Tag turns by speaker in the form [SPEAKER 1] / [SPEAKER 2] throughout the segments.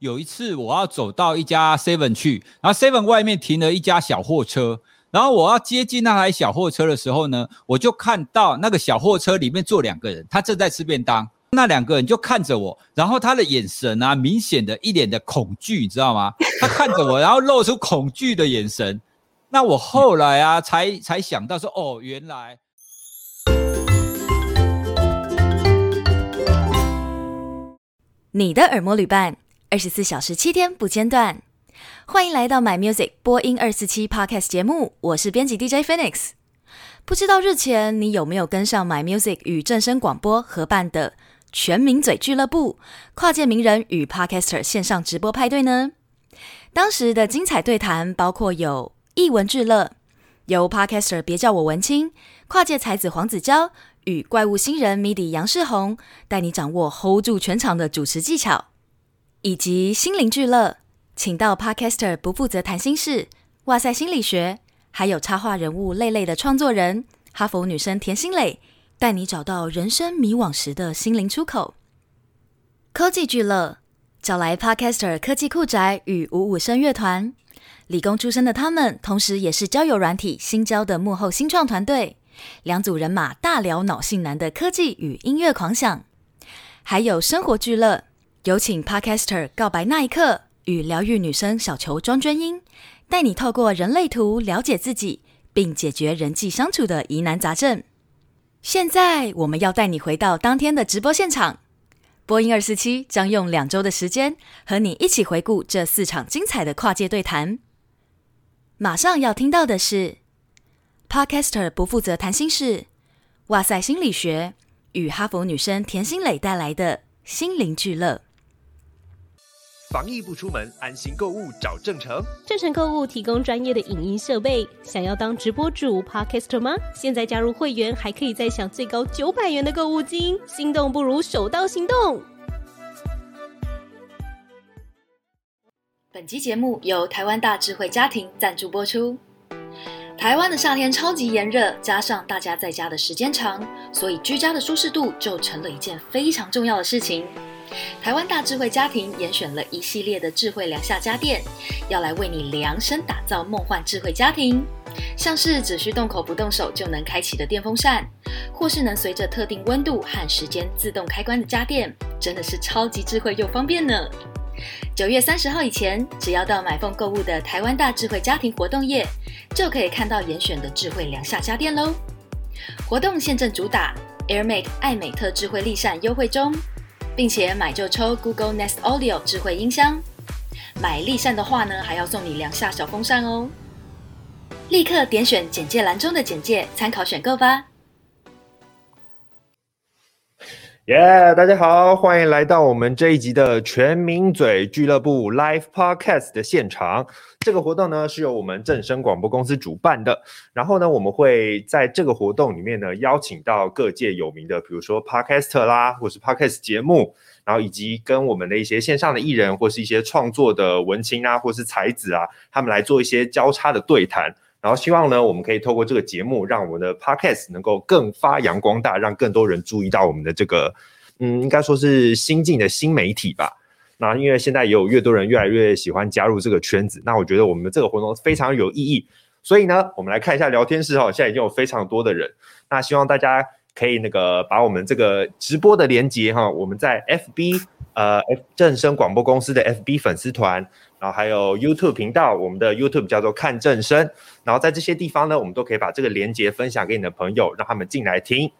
[SPEAKER 1] 有一次我要走到一家 Seven 去，然后 Seven 外面停了一家小货车，然后我要接近那台小货车的时候呢，我就看到那个小货车里面坐两个人，他正在吃便当。那两个人就看着我，然后他的眼神啊，明显的一脸的恐惧，你知道吗？他看着我，然后露出恐惧的眼神。那我后来啊，才才想到说，哦，原来
[SPEAKER 2] 你的耳膜旅伴。二十四小时七天不间断，欢迎来到 My Music 播音二四七 Podcast 节目，我是编辑 DJ Phoenix。不知道日前你有没有跟上 My Music 与正声广播合办的全名嘴俱乐部跨界名人与 Podcaster 线上直播派对呢？当时的精彩对谈包括有艺文俱乐，由 Podcaster 别叫我文青，跨界才子黄子佼与怪物新人 MIDI 杨世宏带你掌握 hold 住全场的主持技巧。以及心灵聚乐，请到 Podcaster 不负责谈心事，哇塞心理学，还有插画人物类类的创作人，哈佛女生田心磊，带你找到人生迷惘时的心灵出口。科技聚乐，找来 Podcaster 科技酷宅与五五声乐团，理工出身的他们，同时也是交友软体新交的幕后新创团队，两组人马大聊脑性男的科技与音乐狂想，还有生活聚乐。有请 Podcaster 告白那一刻与疗愈女生小球庄娟英，带你透过人类图了解自己，并解决人际相处的疑难杂症。现在我们要带你回到当天的直播现场，播音二四七将用两周的时间和你一起回顾这四场精彩的跨界对谈。马上要听到的是 Podcaster 不负责谈心事，哇塞心理学与哈佛女生田心磊带来的心灵聚乐。
[SPEAKER 3] 防疫不出门，安心购物找正成。
[SPEAKER 4] 正成购物提供专业的影音设备，想要当直播主 Podcaster 吗？现在加入会员还可以再享最高九百元的购物金，心动不如手到行动。
[SPEAKER 2] 本期节目由台湾大智慧家庭赞助播出。台湾的夏天超级炎热，加上大家在家的时间长，所以居家的舒适度就成了一件非常重要的事情。台湾大智慧家庭严选了一系列的智慧凉夏家电，要来为你量身打造梦幻智慧家庭。像是只需动口不动手就能开启的电风扇，或是能随着特定温度和时间自动开关的家电，真的是超级智慧又方便呢。九月三十号以前，只要到买凤购物的台湾大智慧家庭活动页，就可以看到严选的智慧凉夏家电喽。活动现正主打 AirMate 艾美特智慧立扇优惠中。并且买就抽 Google Nest Audio 智慧音箱，买立扇的话呢，还要送你两下小风扇哦。立刻点选简介栏中的简介，参考选购吧。
[SPEAKER 3] 耶大家好，欢迎来到我们这一集的全民嘴俱乐部 Live Podcast 的现场。这个活动呢是由我们正声广播公司主办的，然后呢，我们会在这个活动里面呢邀请到各界有名的，比如说 Podcast 啦，或是 Podcast 节目，然后以及跟我们的一些线上的艺人，或是一些创作的文青啊，或是才子啊，他们来做一些交叉的对谈，然后希望呢，我们可以透过这个节目，让我们的 Podcast 能够更发扬光大，让更多人注意到我们的这个，嗯，应该说是新进的新媒体吧。那因为现在也有越多人越来越喜欢加入这个圈子，那我觉得我们的这个活动非常有意义，所以呢，我们来看一下聊天室哈，现在已经有非常多的人，那希望大家可以那个把我们这个直播的连接哈，我们在 FB 呃正声广播公司的 FB 粉丝团，然后还有 YouTube 频道，我们的 YouTube 叫做看正声，然后在这些地方呢，我们都可以把这个连接分享给你的朋友，让他们进来听。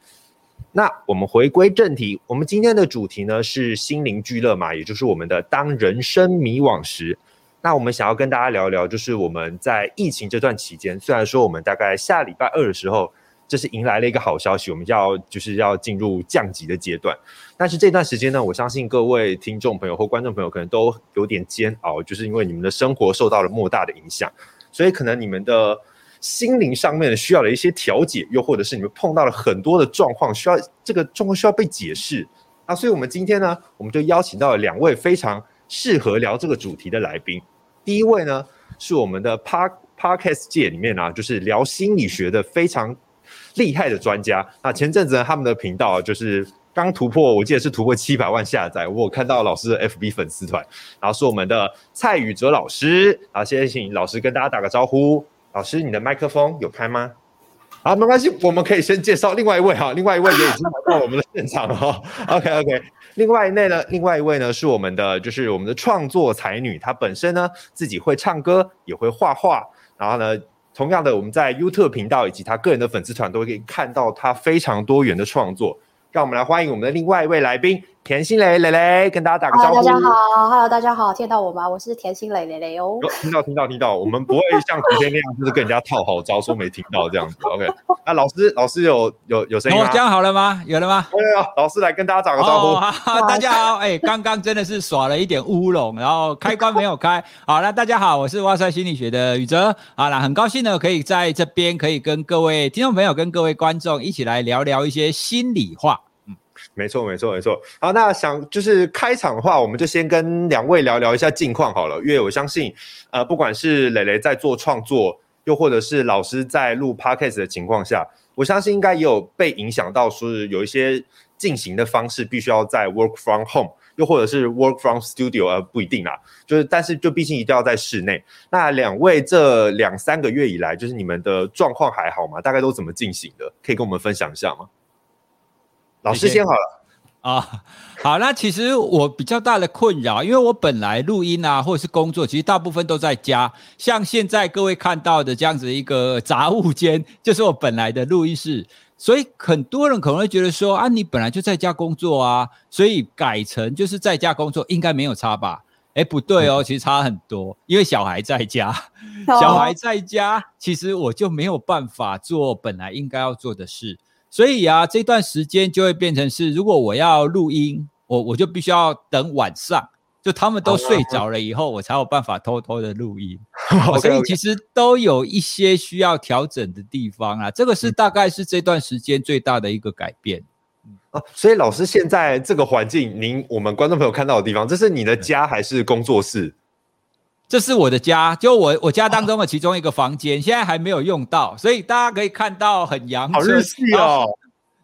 [SPEAKER 3] 那我们回归正题，我们今天的主题呢是心灵聚乐嘛，也就是我们的当人生迷惘时。那我们想要跟大家聊一聊，就是我们在疫情这段期间，虽然说我们大概下礼拜二的时候，这是迎来了一个好消息，我们要就是要进入降级的阶段。但是这段时间呢，我相信各位听众朋友或观众朋友可能都有点煎熬，就是因为你们的生活受到了莫大的影响，所以可能你们的。心灵上面需要的一些调节，又或者是你们碰到了很多的状况，需要这个状况需要被解释。那所以，我们今天呢，我们就邀请到了两位非常适合聊这个主题的来宾。第一位呢，是我们的 Pod Podcast 界里面啊，就是聊心理学的非常厉害的专家。那前阵子呢，他们的频道就是刚突破，我记得是突破七百万下载。我有看到老师的 FB 粉丝团，然后是我们的蔡宇哲老师，然后现在请老师跟大家打个招呼。老师，你的麦克风有开吗？好，没关系，我们可以先介绍另外一位哈，另外一位也已经来到我们的现场了哈。OK OK，另外一位呢，另外一位呢是我们的，就是我们的创作才女，她本身呢自己会唱歌，也会画画，然后呢，同样的我们在 YouTube 频道以及她个人的粉丝团都可以看到她非常多元的创作。让我们来欢迎我们的另外一位来宾田心蕾蕾蕾，跟大家打个招呼。
[SPEAKER 5] 大家好，Hello，大家好，听到我吗？我是田心蕾蕾蕾哦。
[SPEAKER 3] 听到，听到，听到。我们不会像昨天那样，就是跟人家套好招，说没听到这样子。OK，那老师，老师有有有声音吗？
[SPEAKER 1] 这样好了吗？有了吗？
[SPEAKER 3] 有有。老师来跟大家打个招呼。
[SPEAKER 1] 哦、好大家好，哎、欸，刚刚真的是耍了一点乌龙，然后开关没有开。好，那大家好，我是哇塞心理学的宇哲。好了，很高兴呢，可以在这边可以跟各位听众朋友、跟各位观众一起来聊聊一些心里话。
[SPEAKER 3] 没错，没错，没错。好，那想就是开场的话，我们就先跟两位聊聊一下近况好了。因为我相信，呃，不管是蕾蕾在做创作，又或者是老师在录 podcast 的情况下，我相信应该也有被影响到，说有一些进行的方式必须要在 work from home，又或者是 work from studio，呃，不一定啦。就是，但是就毕竟一定要在室内。那两位这两三个月以来，就是你们的状况还好吗？大概都怎么进行的？可以跟我们分享一下吗？老师先好了
[SPEAKER 1] 啊，好，那其实我比较大的困扰，因为我本来录音啊，或者是工作，其实大部分都在家。像现在各位看到的这样子一个杂物间，就是我本来的录音室。所以很多人可能会觉得说啊，你本来就在家工作啊，所以改成就是在家工作应该没有差吧？哎，不对哦，其实差很多，因为小孩在家，小孩在家，其实我就没有办法做本来应该要做的事。所以啊，这段时间就会变成是，如果我要录音，我我就必须要等晚上，就他们都睡着了以后，我才有办法偷偷的录音。所以其实都有一些需要调整的地方啊，这个是大概是这段时间最大的一个改变。
[SPEAKER 3] 啊，所以老师现在这个环境，您我们观众朋友看到的地方，这是你的家还是工作室？
[SPEAKER 1] 这是我的家，就我我家当中的其中一个房间，现在还没有用到，所以大家可以看到很阳春，
[SPEAKER 3] 好日系哦。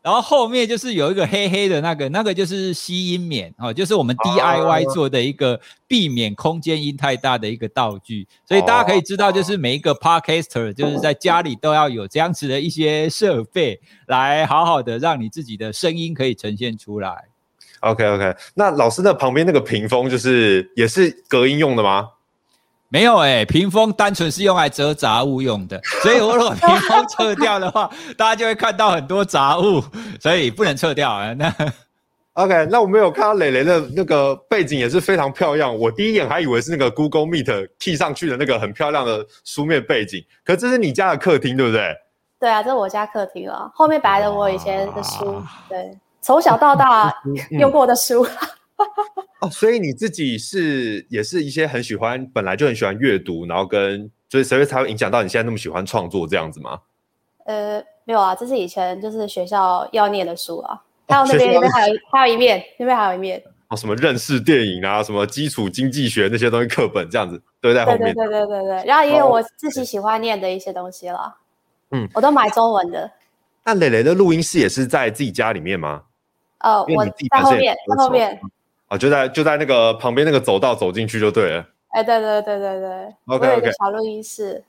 [SPEAKER 1] 然后后面就是有一个黑黑的那个，那个就是吸音棉哦，就是我们 DIY 做的一个避免空间音太大的一个道具，所以大家可以知道，就是每一个 Podcaster 就是在家里都要有这样子的一些设备，来好好的让你自己的声音可以呈现出来。
[SPEAKER 3] OK OK，那老师那旁边那个屏风就是也是隔音用的吗？
[SPEAKER 1] 没有哎、欸，屏风单纯是用来折杂物用的，所以我如果屏风撤掉的话，大家就会看到很多杂物，所以不能撤掉啊。那
[SPEAKER 3] OK，那我没有看到蕾蕾的那个背景也是非常漂亮，我第一眼还以为是那个 Google Meet key 上去的那个很漂亮的书面背景，可这是你家的客厅对不对？
[SPEAKER 5] 对啊，这是我家客厅啊，后面摆的我以前的书，对，从小到大 用过的书。
[SPEAKER 3] 哦，所以你自己是也是一些很喜欢，本来就很喜欢阅读，然后跟所以所以才会影响到你现在那么喜欢创作这样子吗？
[SPEAKER 5] 呃，没有啊，这是以前就是学校要念的书啊。还有那边那边还有还有一面，那边还有一面。哦，
[SPEAKER 3] 什么认识电影啊，什么基础经济学那些东西课本这样子都在后面。
[SPEAKER 5] 对对对对对，然后也有我自己喜欢念的一些东西了。嗯，我都买中文的。
[SPEAKER 3] 那磊磊的录音室也是在自己家里面吗？
[SPEAKER 5] 呃，我在后面，在后面。
[SPEAKER 3] 啊，就在就在那个旁边那个走道走进去就对了。
[SPEAKER 5] 哎，对对对对对
[SPEAKER 3] ，OK OK。
[SPEAKER 5] 小录音室。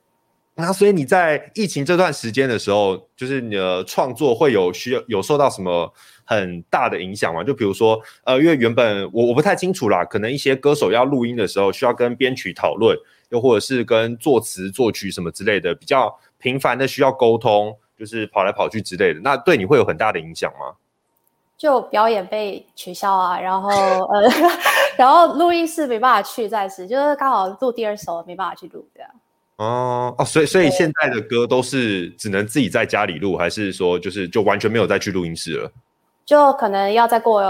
[SPEAKER 3] 那所以你在疫情这段时间的时候，就是你的创作会有需要有受到什么很大的影响吗？就比如说，呃，因为原本我我不太清楚啦，可能一些歌手要录音的时候需要跟编曲讨论，又或者是跟作词作曲什么之类的，比较频繁的需要沟通，就是跑来跑去之类的，那对你会有很大的影响吗？
[SPEAKER 5] 就表演被取消啊，然后呃，然后录音室没办法去，暂时就是刚好录第二首没办法去录这样。
[SPEAKER 3] 哦哦，所以所以现在的歌都是只能自己在家里录，还是说就是就完全没有再去录音室了？
[SPEAKER 5] 就可能要再过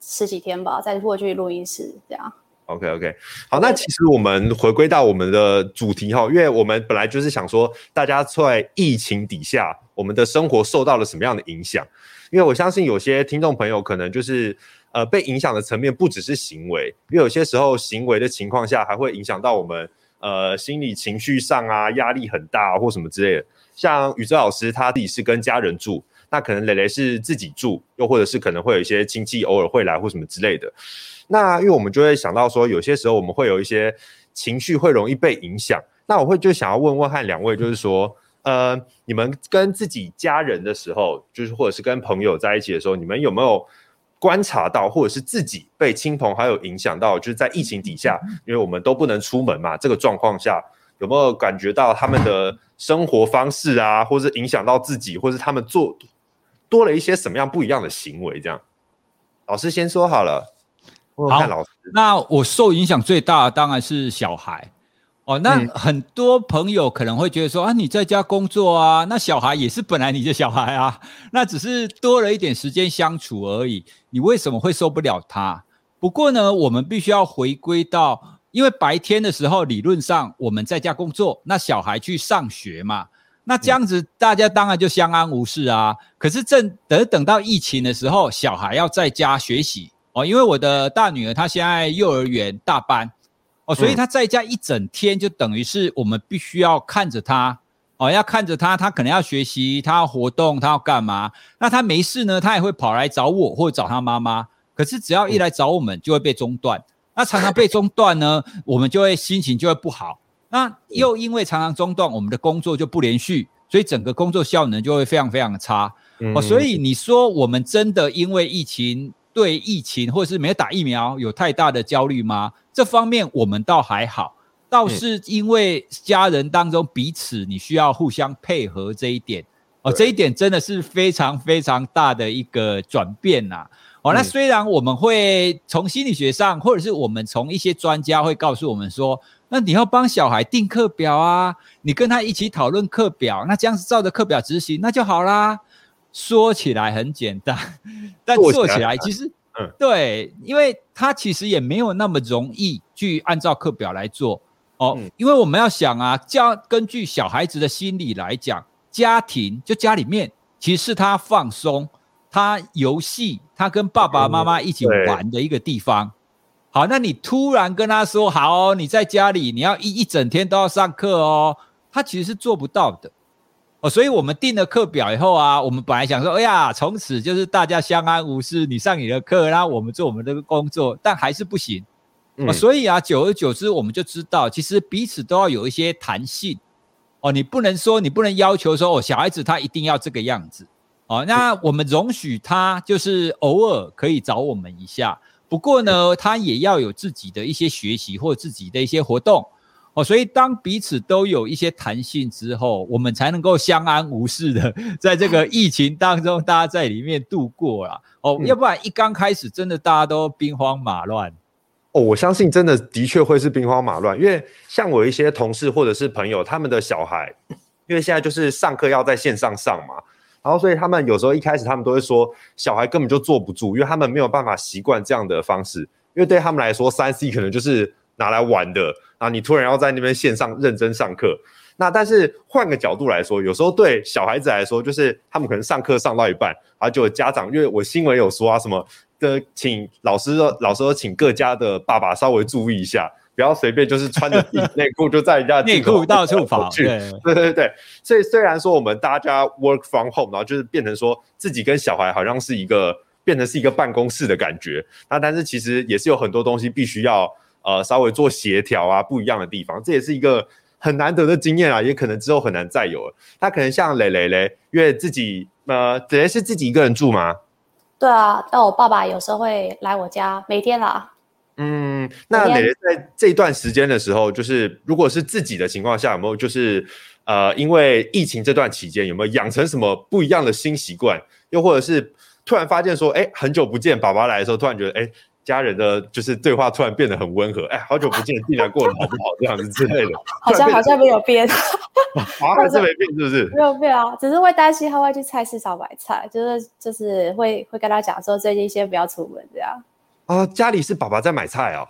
[SPEAKER 5] 十几天吧，再过去录音室这样。
[SPEAKER 3] OK OK，好，那其实我们回归到我们的主题哈，因为我们本来就是想说，大家在疫情底下，我们的生活受到了什么样的影响？因为我相信有些听众朋友可能就是呃被影响的层面不只是行为，因为有些时候行为的情况下还会影响到我们呃心理情绪上啊，压力很大或什么之类的。像宇哲老师他自己是跟家人住，那可能蕾蕾是自己住，又或者是可能会有一些亲戚偶尔会来或什么之类的。那因为我们就会想到说，有些时候我们会有一些情绪会容易被影响。那我会就想要问问看两位，就是说，呃，你们跟自己家人的时候，就是或者是跟朋友在一起的时候，你们有没有观察到，或者是自己被亲朋好友影响到，就是在疫情底下，因为我们都不能出门嘛，这个状况下，有没有感觉到他们的生活方式啊，或是影响到自己，或是他们做多了一些什么样不一样的行为？这样，老师先说好了。
[SPEAKER 1] 好，那我受影响最大的当然是小孩哦。那很多朋友可能会觉得说啊，你在家工作啊，那小孩也是本来你的小孩啊，那只是多了一点时间相处而已，你为什么会受不了他？不过呢，我们必须要回归到，因为白天的时候理论上我们在家工作，那小孩去上学嘛，那这样子大家当然就相安无事啊。可是正等等到疫情的时候，小孩要在家学习。哦，因为我的大女儿她现在幼儿园大班，哦，所以他在家一整天就等于是我们必须要看着他，哦，要看着他，他可能要学习，他要活动，他要干嘛？那他没事呢，他也会跑来找我或者找他妈妈。可是只要一来找我们，就会被中断。那常常被中断呢，我们就会心情就会不好。那又因为常常中断，我们的工作就不连续，所以整个工作效能就会非常非常的差。哦，所以你说我们真的因为疫情？对疫情或者是没有打疫苗有太大的焦虑吗？这方面我们倒还好，倒是因为家人当中彼此你需要互相配合这一点哦，这一点真的是非常非常大的一个转变呐、啊。哦，那虽然我们会从心理学上，或者是我们从一些专家会告诉我们说，那你要帮小孩订课表啊，你跟他一起讨论课表，那这样子照着课表执行，那就好啦。说起来很简单，但做起来其实，嗯，对，因为他其实也没有那么容易去按照课表来做哦。因为我们要想啊，教根据小孩子的心理来讲，家庭就家里面其实是他放松、他游戏、他跟爸爸妈妈一起玩的一个地方。好，那你突然跟他说，好，你在家里你要一一整天都要上课哦，他其实是做不到的。哦，所以我们定了课表以后啊，我们本来想说，哎呀，从此就是大家相安无事，你上你的课，然后我们做我们这个工作，但还是不行。嗯。哦，所以啊，久而久之，我们就知道，其实彼此都要有一些弹性。哦，你不能说，你不能要求说，哦，小孩子他一定要这个样子。哦，那我们容许他就是偶尔可以找我们一下，不过呢，他也要有自己的一些学习或自己的一些活动。哦，所以当彼此都有一些弹性之后，我们才能够相安无事的 在这个疫情当中，大家在里面度过啦。哦，要不然一刚开始真的大家都兵荒马乱。
[SPEAKER 3] 哦，我相信真的的确会是兵荒马乱，因为像我一些同事或者是朋友，他们的小孩，因为现在就是上课要在线上上嘛，然后所以他们有时候一开始他们都会说，小孩根本就坐不住，因为他们没有办法习惯这样的方式，因为对他们来说，三 C 可能就是拿来玩的。啊！你突然要在那边线上认真上课，那但是换个角度来说，有时候对小孩子来说，就是他们可能上课上到一半，然后就有家长，因为我新闻有说啊，什么的，请老师说，老师说，请各家的爸爸稍微注意一下，不要随便就是穿着 内裤就在人家
[SPEAKER 1] 内裤到处跑去。
[SPEAKER 3] 对对对对，所以虽然说我们大家 work from home，然后就是变成说自己跟小孩好像是一个变成是一个办公室的感觉，那但是其实也是有很多东西必须要。呃，稍微做协调啊，不一样的地方，这也是一个很难得的经验啊，也可能之后很难再有了。他可能像蕾蕾嘞，因为自己呃，蕾蕾是自己一个人住吗？
[SPEAKER 5] 对啊，但我爸爸有时候会来我家，每天啦。
[SPEAKER 3] 嗯，那蕾蕾在这一段时间的时候，就是如果是自己的情况下，有没有就是呃，因为疫情这段期间，有没有养成什么不一样的新习惯？又或者是突然发现说，哎，很久不见，爸爸来的时候，突然觉得，哎。家人的就是对话突然变得很温和，哎，好久不见，竟然过得好不好这样子之类的，
[SPEAKER 5] 好像好像没有变，
[SPEAKER 3] 还是没变是不是？
[SPEAKER 5] 没有变啊，只是会担心他会去菜市场买菜，就是就是会会跟他讲说最近先不要出门这样。
[SPEAKER 3] 啊，家里是爸爸在买菜哦。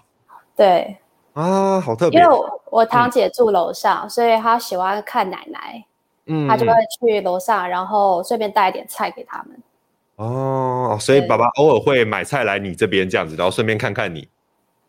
[SPEAKER 5] 对。
[SPEAKER 3] 啊，好特别。
[SPEAKER 5] 因为我，我堂姐住楼上，嗯，所以她喜欢看奶奶，嗯，她就会去楼上，然后顺便带一点菜给他们。
[SPEAKER 3] 哦，所以爸爸偶尔会买菜来你这边这样子，然后顺便看看你。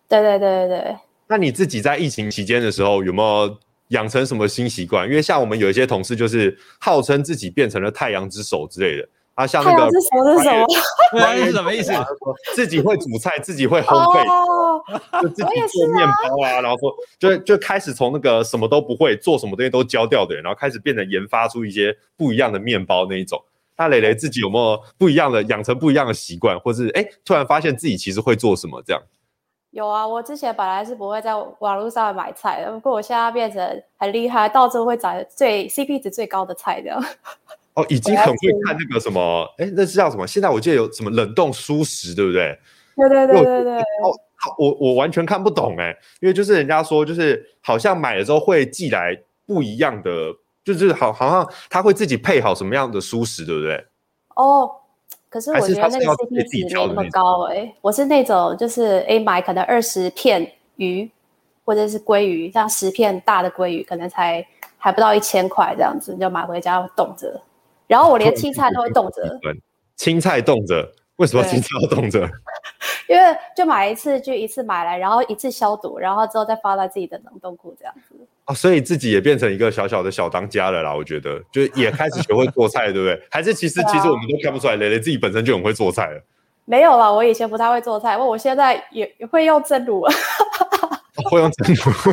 [SPEAKER 5] 对对对对对。
[SPEAKER 3] 那你自己在疫情期间的时候有没有养成什么新习惯？因为像我们有一些同事就是号称自己变成了太阳之手之类的，啊，像那个
[SPEAKER 5] 是什么？是什么？
[SPEAKER 1] 对，是什么意思？
[SPEAKER 3] 自己会煮菜，自己会烘焙，哦、就自己做面包啊，啊然后说就就开始从那个什么都不会做什么东西都焦掉的人，然后开始变得研发出一些不一样的面包那一种。那蕾蕾自己有没有不一样的养成不一样的习惯，或是哎突然发现自己其实会做什么这样？
[SPEAKER 5] 有啊，我之前本来是不会在网络上买菜的，不过我现在变成很厉害，到最后会找最 CP 值最高的菜这样。
[SPEAKER 3] 哦，已经很会看那个什么，哎，那是叫什么？现在我记得有什么冷冻蔬食，对不对？
[SPEAKER 5] 对对对对对。
[SPEAKER 3] 哦，我我完全看不懂哎，因为就是人家说，就是好像买了之后会寄来不一样的，就是好好像他会自己配好什么样的蔬食，对不对？
[SPEAKER 5] 哦，可是我觉得那个 CP 值没那么高哎，我是那种就是哎买可能二十片鱼或者是鲑鱼，这样十片大的鲑鱼可能才还不到一千块这样子，你就买回家冻着。然后我连青菜都会冻着，
[SPEAKER 3] 青菜冻着，为什么青菜要冻着？
[SPEAKER 5] 因为就买一次就一次买来，然后一次消毒，然后之后再放在自己的冷冻库这样子。
[SPEAKER 3] 哦，所以自己也变成一个小小的小当家了啦。我觉得，就也开始学会做菜，对不对？还是其实其实我们都看不出来，蕾蕾自己本身就很会做菜了。
[SPEAKER 5] 没有啦，我以前不太会做菜，我我现在也也会用蒸炉。
[SPEAKER 3] 会用蒸炉，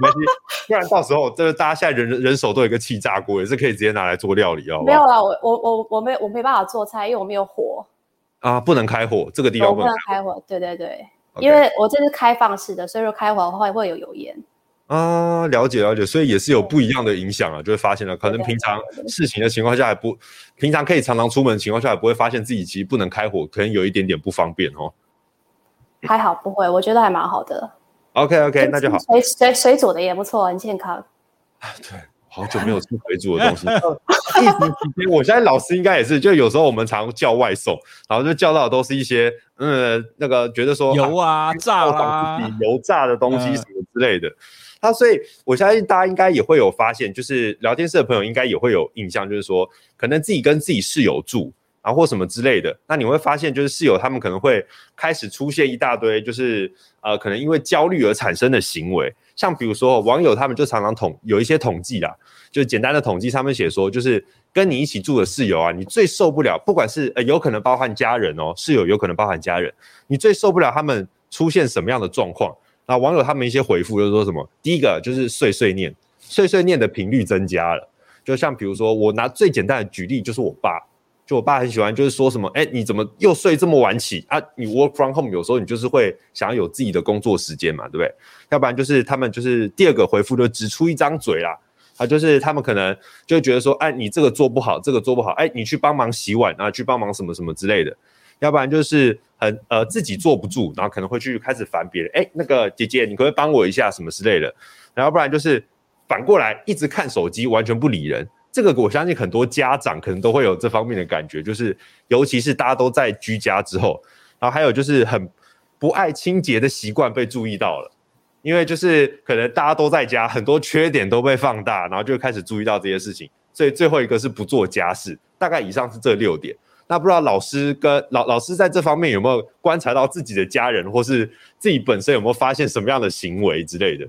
[SPEAKER 3] 没关系，不然到时候这个大家现在人人手都有一个气炸锅，也是可以直接拿来做料理哦。
[SPEAKER 5] 没有啦，我我我我没我没办法做菜，因为我没有火
[SPEAKER 3] 啊，不能开火，这个地方
[SPEAKER 5] 不能开火。对对对.因为我这是开放式的，所以说开火的话会有油烟
[SPEAKER 3] 啊。了解了解，所以也是有不一样的影响啊，就会发现了，可能平常事情的情况下还不平常可以常常出门的情况下，也不会发现自己其实不能开火，可能有一点点不方便哦。
[SPEAKER 5] 还好不会，我觉得还蛮好的。
[SPEAKER 3] OK OK，那就好。
[SPEAKER 5] 水水水煮的也不错，很健康。
[SPEAKER 3] 啊，对，好久没有吃水煮的东西。疫情期间，我现在老师应该也是，就有时候我们常叫外送，然后就叫到的都是一些嗯，那个觉得说
[SPEAKER 1] 油啊、炸啊、
[SPEAKER 3] 油炸的东西什么之类的。那、他、所以我相信大家应该也会有发现，就是聊天室的朋友应该也会有印象，就是说可能自己跟自己室友住。啊，或什么之类的，那你会发现，就是室友他们可能会开始出现一大堆，就是呃，可能因为焦虑而产生的行为，像比如说网友他们就常常统有一些统计啦，就简单的统计，他们写说，就是跟你一起住的室友啊，你最受不了，不管是呃有可能包含家人哦，室友有可能包含家人，你最受不了他们出现什么样的状况？那网友他们一些回复就是说什么，第一个就是碎碎念，碎碎念的频率增加了，就像比如说我拿最简单的举例，就是我爸。就我爸很喜欢，就是说什么，哎，你怎么又睡这么晚起啊？你 work from home 有时候你就是会想要有自己的工作时间嘛，对不对？要不然就是他们就是第二个回复就只出一张嘴啦，啊，就是他们可能就觉得说，哎，你这个做不好，这个做不好，哎，你去帮忙洗碗啊，去帮忙什么什么之类的。要不然就是很呃自己坐不住，然后可能会去开始烦别人，哎，那个姐姐，你可不可以帮我一下什么之类的？然后不然就是反过来一直看手机，完全不理人。这个我相信很多家长可能都会有这方面的感觉，就是尤其是大家都在居家之后，然后还有就是很不爱清洁的习惯被注意到了，因为就是可能大家都在家，很多缺点都被放大，然后就开始注意到这些事情。所以最后一个是不做家事，大概以上是这六点。那不知道老师跟老老师在这方面有没有观察到自己的家人，或是自己本身有没有发现什么样的行为之类的？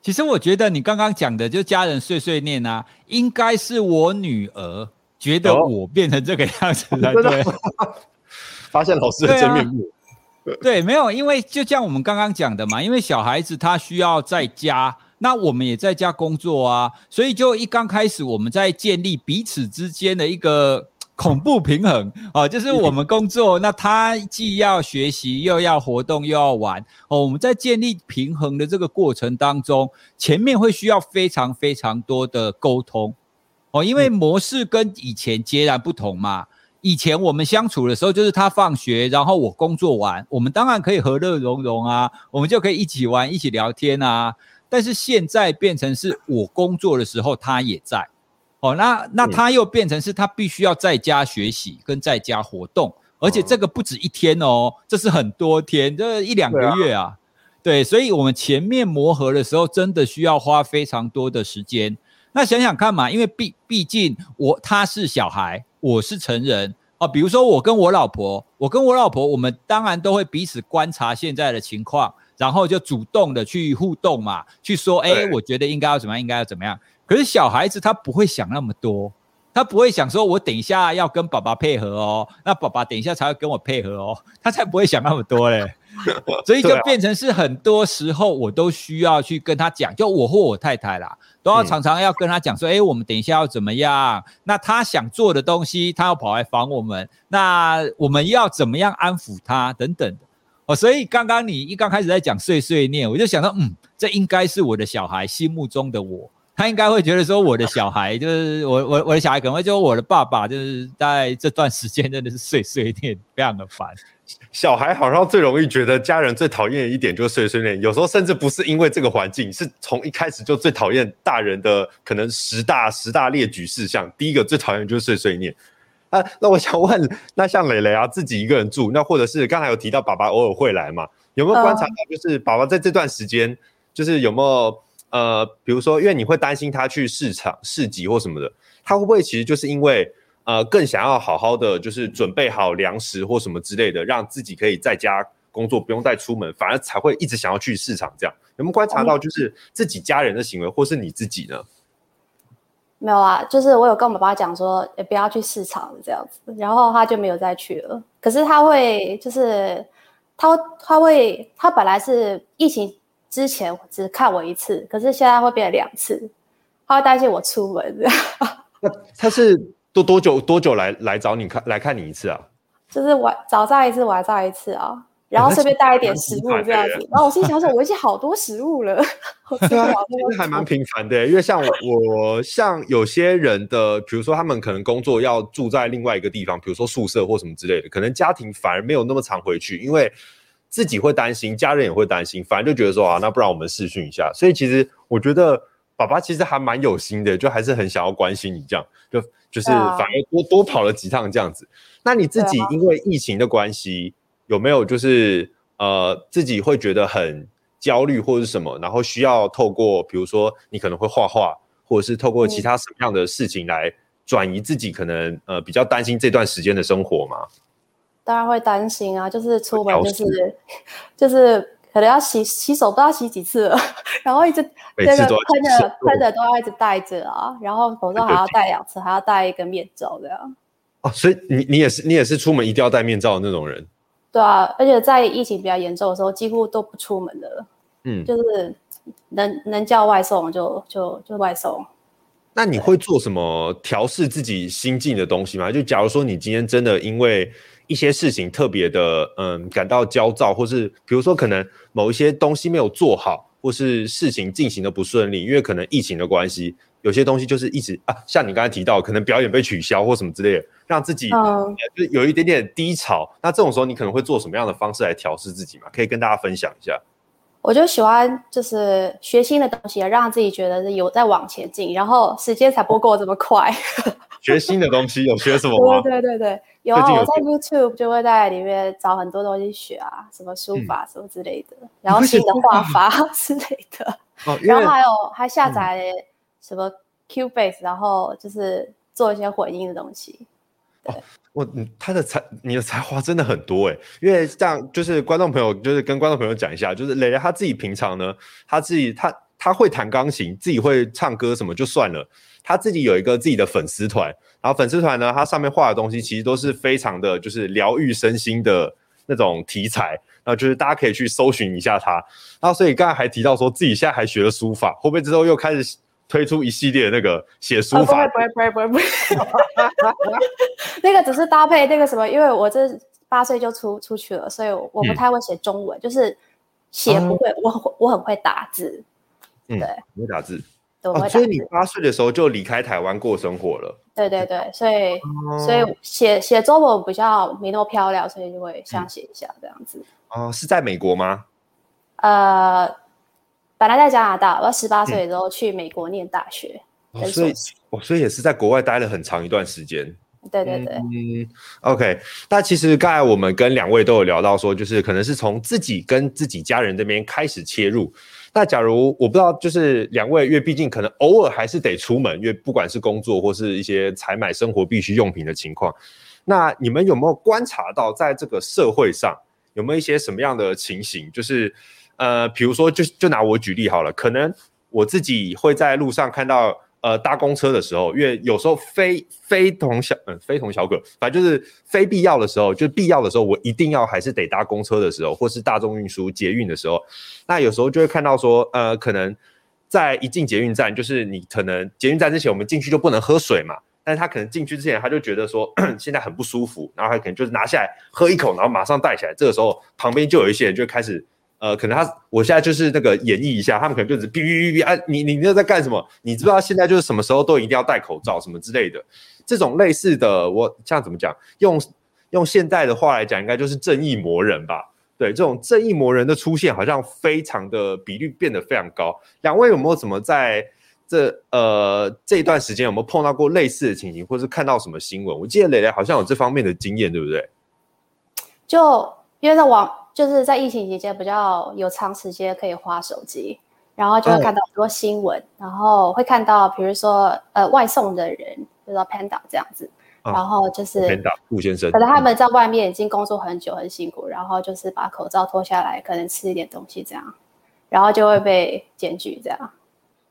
[SPEAKER 1] 其实我觉得你刚刚讲的，就家人碎碎念啊，应该是我女儿觉得我变成这个样子了，对，
[SPEAKER 3] 发现老师的真面目。
[SPEAKER 1] 对，没有，因为就像我们刚刚讲的嘛，因为小孩子他需要在家，那我们也在家工作啊，所以就一刚开始我们在建立彼此之间的一个。恐怖平衡哦，就是我们工作，那他既要学习，又要活动，又要玩哦。我们在建立平衡的这个过程当中，前面会需要非常非常多的沟通哦，因为模式跟以前截然不同嘛。以前我们相处的时候，就是他放学，然后我工作完，我们当然可以和乐融融啊，我们就可以一起玩，一起聊天啊。但是现在变成是我工作的时候，他也在。哦，那那他又变成是他必须要在家学习跟在家活动，而且这个不止一天哦，这是很多天，这一两个月啊，对，所以我们前面磨合的时候，真的需要花非常多的时间。那想想看嘛，因为毕毕竟我他是小孩，我是成人哦。比如说我跟我老婆，我跟我老婆，我们当然都会彼此观察现在的情况，然后就主动的去互动嘛，去说，哎，我觉得应该要怎么样，应该要怎么样。可是小孩子他不会想那么多，他不会想说，我等一下要跟爸爸配合哦，那爸爸等一下才会跟我配合哦，他才不会想那么多嘞。所以就变成是很多时候我都需要去跟他讲，就我或我太太啦，都要常常要跟他讲说，哎、欸，我们等一下要怎么样？那他想做的东西，他要跑来烦我们，那我们要怎么样安抚他等等的哦。所以刚刚你一刚开始在讲碎碎念，我就想到，嗯，这应该是我的小孩心目中的我，他应该会觉得说，我的小孩就是我我我的小孩可能会说，我的爸爸就是在这段时间真的是碎碎念，非常的烦。
[SPEAKER 3] 小孩好像最容易觉得家人最讨厌的一点就是碎碎念，有时候甚至不是因为这个环境，是从一开始就最讨厌大人的可能十大十大列举事项，第一个最讨厌就是碎碎念。啊，那我想问，那像蕾蕾啊，自己一个人住，那或者是刚才有提到爸爸偶尔会来嘛，有没有观察到，就是爸爸在这段时间，就是有没有呃，比如说，因为你会担心他去市场市集或什么的，他会不会其实就是因为？呃，更想要好好的就是准备好粮食或什么之类的，让自己可以在家工作，不用再出门，反而才会一直想要去市场。这样有没有观察到，就是自己家人的行为，或是你自己呢？
[SPEAKER 5] 没有啊，就是我有跟我爸爸讲说，也不要去市场这样子，然后他就没有再去了。可是他会，就是他他会，他本来是疫情之前只看我一次，可是现在会变两次，他会担心我出门。
[SPEAKER 3] 那他是。多多久多久来来找你看来看你一次啊？
[SPEAKER 5] 就是晚早上一次，晚上一次啊，然后顺便带一点食物这样子。欸、然后我心想说，我已经好多食物了。对啊，其实还蛮频繁的，因为像我，我像有些人的，比如说他们可能工作要住在另外一个地方，比如说宿舍或什么之类的，可能家庭反而没有那么常回去，因为自己会担心，家人也会担心，反正就觉得说啊，那不然我们试训一下。所以其实我觉得爸爸其实还蛮有心的，就还是很想要关心你这样就。就是反而多多跑了几趟这样子，那你自己因为疫情的关系，有没有就是呃自己会觉得很焦虑或者是什么，然后需要透过比如说你可能会画画，或者是透过其他什么样的事情来转移自己可能呃比较担心这段时间的生活吗？当然会担心啊，就是出门就是 就是。可能要洗洗手，不知道洗几次了，然后一直那个喷的喷的都要一直戴着啊，然后口罩还要戴两次，还要戴一个面罩这样。哦，所以你你也是你也是出门一定要戴面罩的那种人？对啊，而且在疫情比较严重的时候，几乎都不出门的。嗯，就是能能叫外送就就就外送。那你会做什么调试自己心境的东西吗？就假如说你今天真的因为。一些事情特别的，嗯，感到焦躁，或是比如说可能某一些东西没有做好，或是事情进行的不顺利，因为可能疫情的关系，有些东西就是一直啊，像你刚才提到，可能表演被取消或什么之类的，让自己就是有一点点低潮。那这种时候，你可能会做什么样的方式来调试自己嘛？可以跟大家分享一下。我就喜欢就是学新的东西，让自己觉得有在往前进，然后时间才不会过这么快。学新的东西有学什么吗？对对对对。有啊，我在 YouTube 就会在里面找很多东西学啊，什么书法什么之类的，嗯、然后新的画法之类的，哦、然后还有还下载什么 Cubase，然后就是做一些混音的东西。哦，我他的才你的才华真的很多哎，因为这样就是观众朋友就是跟观众朋友讲一下，就是蕾蕾他自己平常呢，他自己他他会弹钢琴，自己会唱歌什么就算了，他自己有一个自己的粉丝团。然后粉丝团呢，它上面画的东西其实都是非常的，就是疗愈身心的那种题材。然后就是大家可以去搜寻一下他。然后所以刚才还提到说自己现在还学了书法，会不会之后又开始推出一系列那个写书法？哦、不会不会不会不会，那个只是搭配那个什么，因为我这八岁就出出去了，所以我不太会写中文，嗯、就是写不会，嗯、我我很会打字。对，不会打字。哦，所以你八岁的时候就离开台湾过生活了。对对对，所以、嗯、所以写写中文比较没那么漂亮，所以就会想写一下这样子。哦，是在美国吗？呃，本来在加拿大，我十八岁的时候去美国念大学。嗯哦、所以，哦，所以也是在国外待了很长一段时间。对对对。嗯，OK。那其实刚才我们跟两位都有聊到说，就是可能是从自己跟自己家人这边开始切入。那假如我不知道，就是两位，因为毕竟可能偶尔还是得出门，因为不管是工作或是一些采买生活必需用品的情况，那你们有没有观察到，在这个社会上有没有一些什么样的情形？就是呃，比如说就，就拿我举例好了，可能我自己会在路上看到
[SPEAKER 3] 呃搭公车的时候，因为有时候非非同小嗯非同小可，反正就是非必要的时候，就必要的时候，我一定要还是得搭公车的时候，或是大众运输捷运的时候，那有时候就会看到说，呃，可能在一进捷运站，就是你可能捷运站之前我们进去就不能喝水嘛。但是他可能进去之前，他就觉得说 现在很不舒服，然后他可能就是拿下来喝一口，然后马上带起来。这个时候旁边就有一些人就开始，呃，可能他我现在就是那个演绎一下，他们可能就是哔哔哔哔啊，你你那在干什么？你知不知道现在就是什么时候都一定要戴口罩什么之类的？这种类似的，我这样怎么讲？用用现代的话来讲，应该就是正义魔人吧？对，这种正义魔人的出现，好像非常的比率变得非常高。两位有没有怎么在？这呃这一段时间有没有碰到过类似的情形，或是看到什么新闻？我记得蕾蕾好像有这方面的经验，对不对？
[SPEAKER 5] 就因为在网，就是在疫情期间比较有长时间可以花手机，然后就会看到很多新闻，哦、然后会看到比如说呃外送的人，比如说 Panda 这样子，啊、然后就是
[SPEAKER 3] Panda 顾先生，
[SPEAKER 5] 可能他们在外面已经工作很久很辛苦，然后就是把口罩脱下来，可能吃一点东西这样，然后就会被检举这样。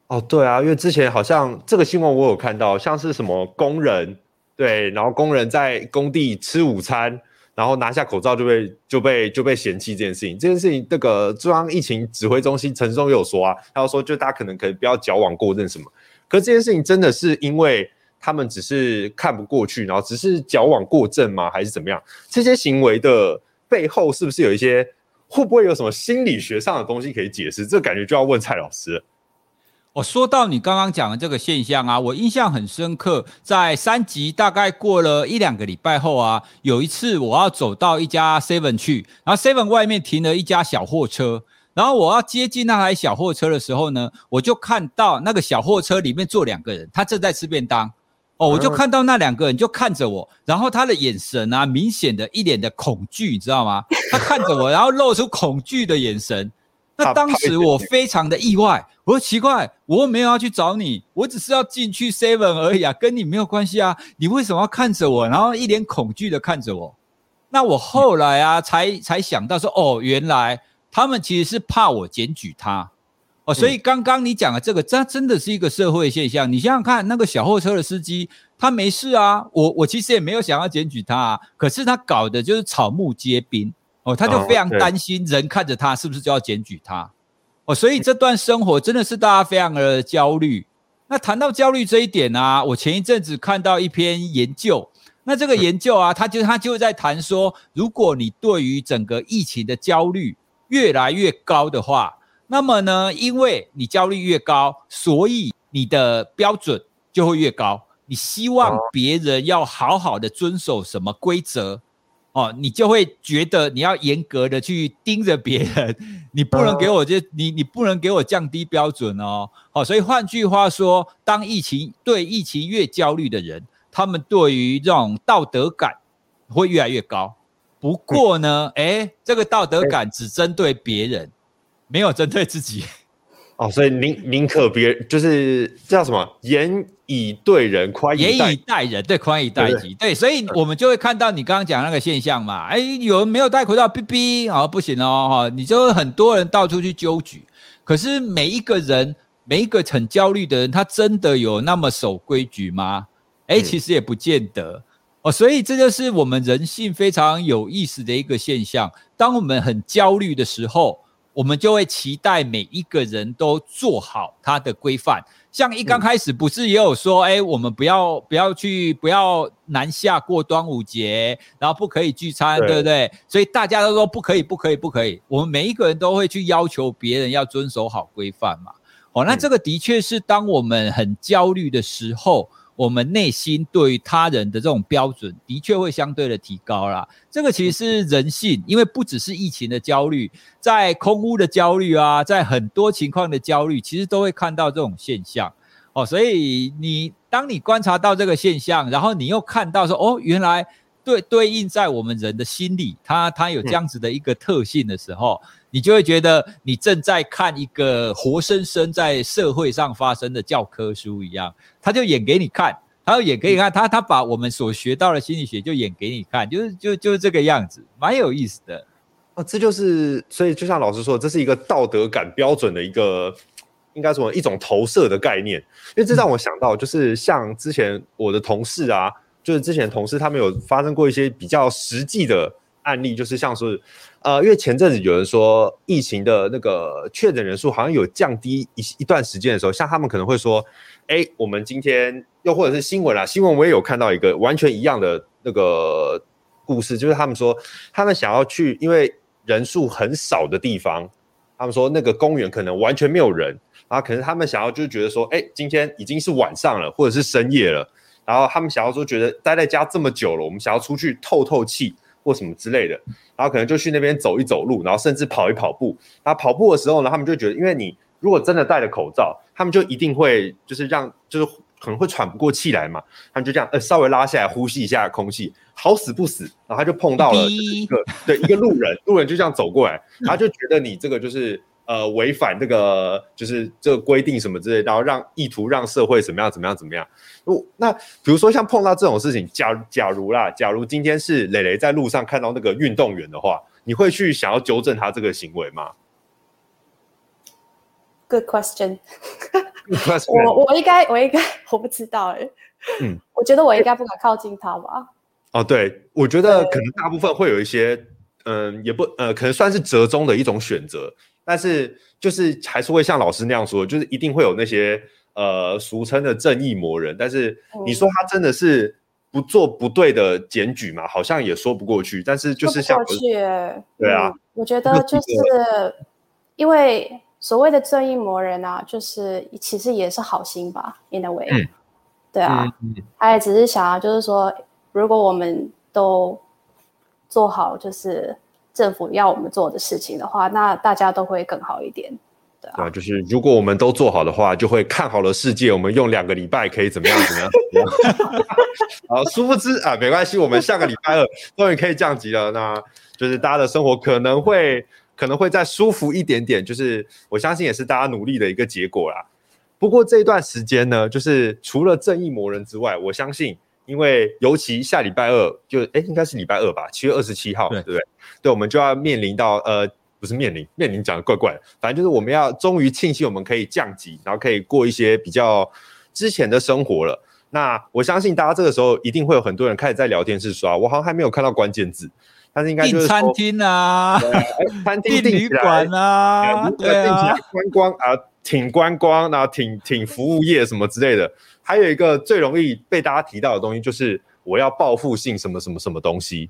[SPEAKER 3] 哦，对啊，因为之前好像这个新闻我有看到，像是什么工人，对，然后工人在工地吃午餐，然后拿下口罩就被就被就被嫌弃这件事情。这件事情，那个中央疫情指挥中心陈松也有说啊，他说就大家可能可以不要矫枉过正什么。可是这件事情真的是因为他们只是看不过去，然后只是矫枉过正吗？还是怎么样？这些行为的背后是不是有一些，会不会有什么心理学上的东西可以解释？这感觉就要问蔡老师。
[SPEAKER 1] 我说到你刚刚讲的这个现象啊，我印象很深刻。在三级大概过了一两个礼拜后啊，有一次我要走到一家 Seven 去，然后 Seven 外面停了一家小货车，然后我要接近那台小货车的时候呢，我就看到那个小货车里面坐两个人，他正在吃便当。哦，我就看到那两个人就看着我，然后他的眼神啊，明显的一脸的恐惧，你知道吗？他看着我，然后露出恐惧的眼神。那当时我非常的意外，我说奇怪，我又没有要去找你，我只是要进去 Seven 而已啊，跟你没有关系啊，你为什么要看着我，然后一脸恐惧的看着我？那我后来啊，才才想到说，哦，原来他们其实是怕我检举他，哦，所以刚刚你讲的这个，这真的是一个社会现象。你想想看，那个小货车的司机，他没事啊，我我其实也没有想要检举他啊，可是他搞的就是草木皆兵。哦，他就非常担心人看着他是不是就要检举他，哦，所以这段生活真的是大家非常的焦虑。那谈到焦虑这一点啊，我前一阵子看到一篇研究，那这个研究啊，他就他就在谈说，如果你对于整个疫情的焦虑越来越高的话，那么呢，因为你焦虑越高，所以你的标准就会越高，你希望别人要好好的遵守什么规则。哦，你就会觉得你要严格的去盯着别人，你不能给我这，你你不能给我降低标准哦。好、哦，所以换句话说，当疫情对疫情越焦虑的人，他们对于这种道德感会越来越高。不过呢，哎，这个道德感只针对别人，没有针对自己。
[SPEAKER 3] 哦，所以宁宁可别就是叫什么严以对人，宽以
[SPEAKER 1] 以待人，对，宽以待己，对，所以我们就会看到你刚刚讲那个现象嘛，哎，有人没有戴口罩，哔哔，哦不行哦，哈，你就很多人到处去纠举，可是每一个人，每一个很焦虑的人，他真的有那么守规矩吗？哎，其实也不见得。哦，所以这就是我们人性非常有意思的一个现象，当我们很焦虑的时候。我们就会期待每一个人都做好他的规范，像一刚开始不是也有说，哎，我们不要不要去不要南下过端午节，然后不可以聚餐，对不对？所以大家都说不可以，不可以，不可以。我们每一个人都会去要求别人要遵守好规范嘛。哦，那这个的确是当我们很焦虑的时候。我们内心对于他人的这种标准，的确会相对的提高啦。这个其实是人性，因为不只是疫情的焦虑，在空屋的焦虑啊，在很多情况的焦虑，其实都会看到这种现象。哦，所以你当你观察到这个现象，然后你又看到说，哦，原来对对应在我们人的心理，它它有这样子的一个特性的时候。嗯你就会觉得你正在看一个活生生在社会上发生的教科书一样，他就演给你看，他就演给你看，他他把我们所学到的心理学就演给你看，就是就就是这个样子，蛮有意思的。
[SPEAKER 3] 哦，这就是所以就像老师说，这是一个道德感标准的一个应该说一种投射的概念，因为这让我想到，就是像之前我的同事啊，就是之前同事他们有发生过一些比较实际的案例，就是像是，呃，因为前阵子有人说疫情的那个确诊人数好像有降低一一段时间的时候，像他们可能会说，哎，我们今天又或者是新闻啊，新闻我也有看到一个完全一样的那个故事，就是他们说他们想要去，因为人数很少的地方，他们说那个公园可能完全没有人。然后可能他们想要就觉得说，哎，今天已经是晚上了，或者是深夜了，然后他们想要说觉得待在家这么久了，我们想要出去透透气或什么之类的，然后可能就去那边走一走路，然后甚至跑一跑步。然后跑步的时候呢，他们就觉得，因为你如果真的戴了口罩，他们就一定会就是让就是可能会喘不过气来嘛，他们就这样呃稍微拉下来呼吸一下空气，好死不死，然后他就碰到了一个对一个路人，路人就这样走过来，然后就觉得你这个就是。呃，违反这个就是这个规定什么之类，然后让意图让社会怎么样怎么样怎么样。哦，那比如说像碰到这种事情，假假如啦，假如今天是磊磊在路上看到那个运动员的话，你会去想要纠正他这个行为吗？
[SPEAKER 5] Good question。我我应该我应该我不知道哎。嗯，我觉得我应该不敢靠近他吧。
[SPEAKER 3] 哦，对，我觉得可能大部分会有一些，嗯，也不呃，可能算是折中的一种选择。但是就是还是会像老师那样说，就是一定会有那些呃俗称的正义魔人。但是你说他真的是不做不对的检举嘛？好像也说不过去。但是就是像
[SPEAKER 5] 过去，
[SPEAKER 3] 对啊、嗯，
[SPEAKER 5] 我觉得就是因为所谓的正义魔人啊，就是其实也是好心吧，in a way，、嗯、对啊，嗯、他也只是想要就是说，如果我们都做好，就是。政府要我们做的事情的话，那大家都会更好一点，对啊。对啊，就是如果我们都做好的话，就会看好了世界。我们用两个礼拜可以怎么样？怎么样？好，殊不知啊，没关系，我们下个礼拜二终于可以降级了。那就是大家的生活可能会可能会再舒服一点点，就是我相信也是大家努力的一个结果啦。不过这一段时间呢，就是除了正义魔人之外，我相信。因为尤其下礼拜二就哎，应该是礼拜二吧，七月二十七号，对不对？对，我们就要面临到呃，不是面临，面临讲的怪怪的，反正就是我们要终于庆幸我们可以降级，然后可以过一些比较之前的生活了。那我相信大家这个时候一定会有很多人开始在聊天室刷，我好像还没有看到关键字，但是应该就是
[SPEAKER 1] 订餐厅啊，
[SPEAKER 3] 餐厅
[SPEAKER 1] 订旅馆啊，
[SPEAKER 3] 对啊，观光啊，挺观光，然后挺挺服务业什么之类的。还有一个最容易被大家提到的东西，就是我要报复性什么什么什么东西。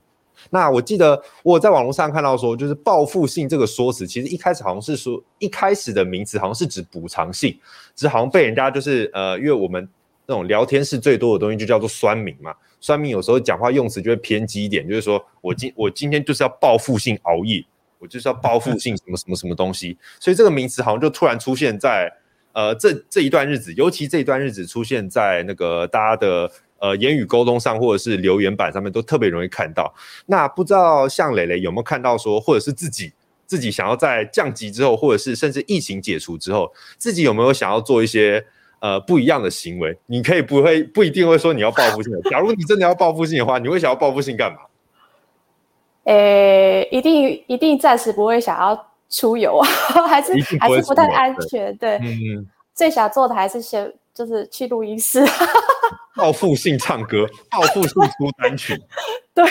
[SPEAKER 3] 那我记得我在网络上看到说，就是报复性这个说辞，其实一开始好像是说，一开始的名词好像是指补偿性，只好像被人家就是呃，因为我们那种聊天室最多的东西就叫做酸民嘛，酸民有时候讲话用词就会偏激一点，就是说我今我今天就是要报复性熬夜，就是要报复性什么什么什么东西，所以这个名词好像就突然出现在。呃，这这一段日子，尤其这一段日子出现在那个大家的呃言语沟通上，或者是留言板上面，都特别容易看到。那不知道向蕾蕾有没有看到说，或者是自己自己想要在降级之后，或者是甚至疫情解除之后，自己有没有想要做一些呃不一样的行为？你可以不会不一定会说你要报复性。假如你真的要报复性的话，你会想要报复性干嘛？
[SPEAKER 5] 诶，一定一定暂时不会想要。出游啊，还是还是不太安全。对，对嗯，最想做的还是先就是去录音室，
[SPEAKER 3] 报复性唱歌，报复性出单曲。
[SPEAKER 5] 对，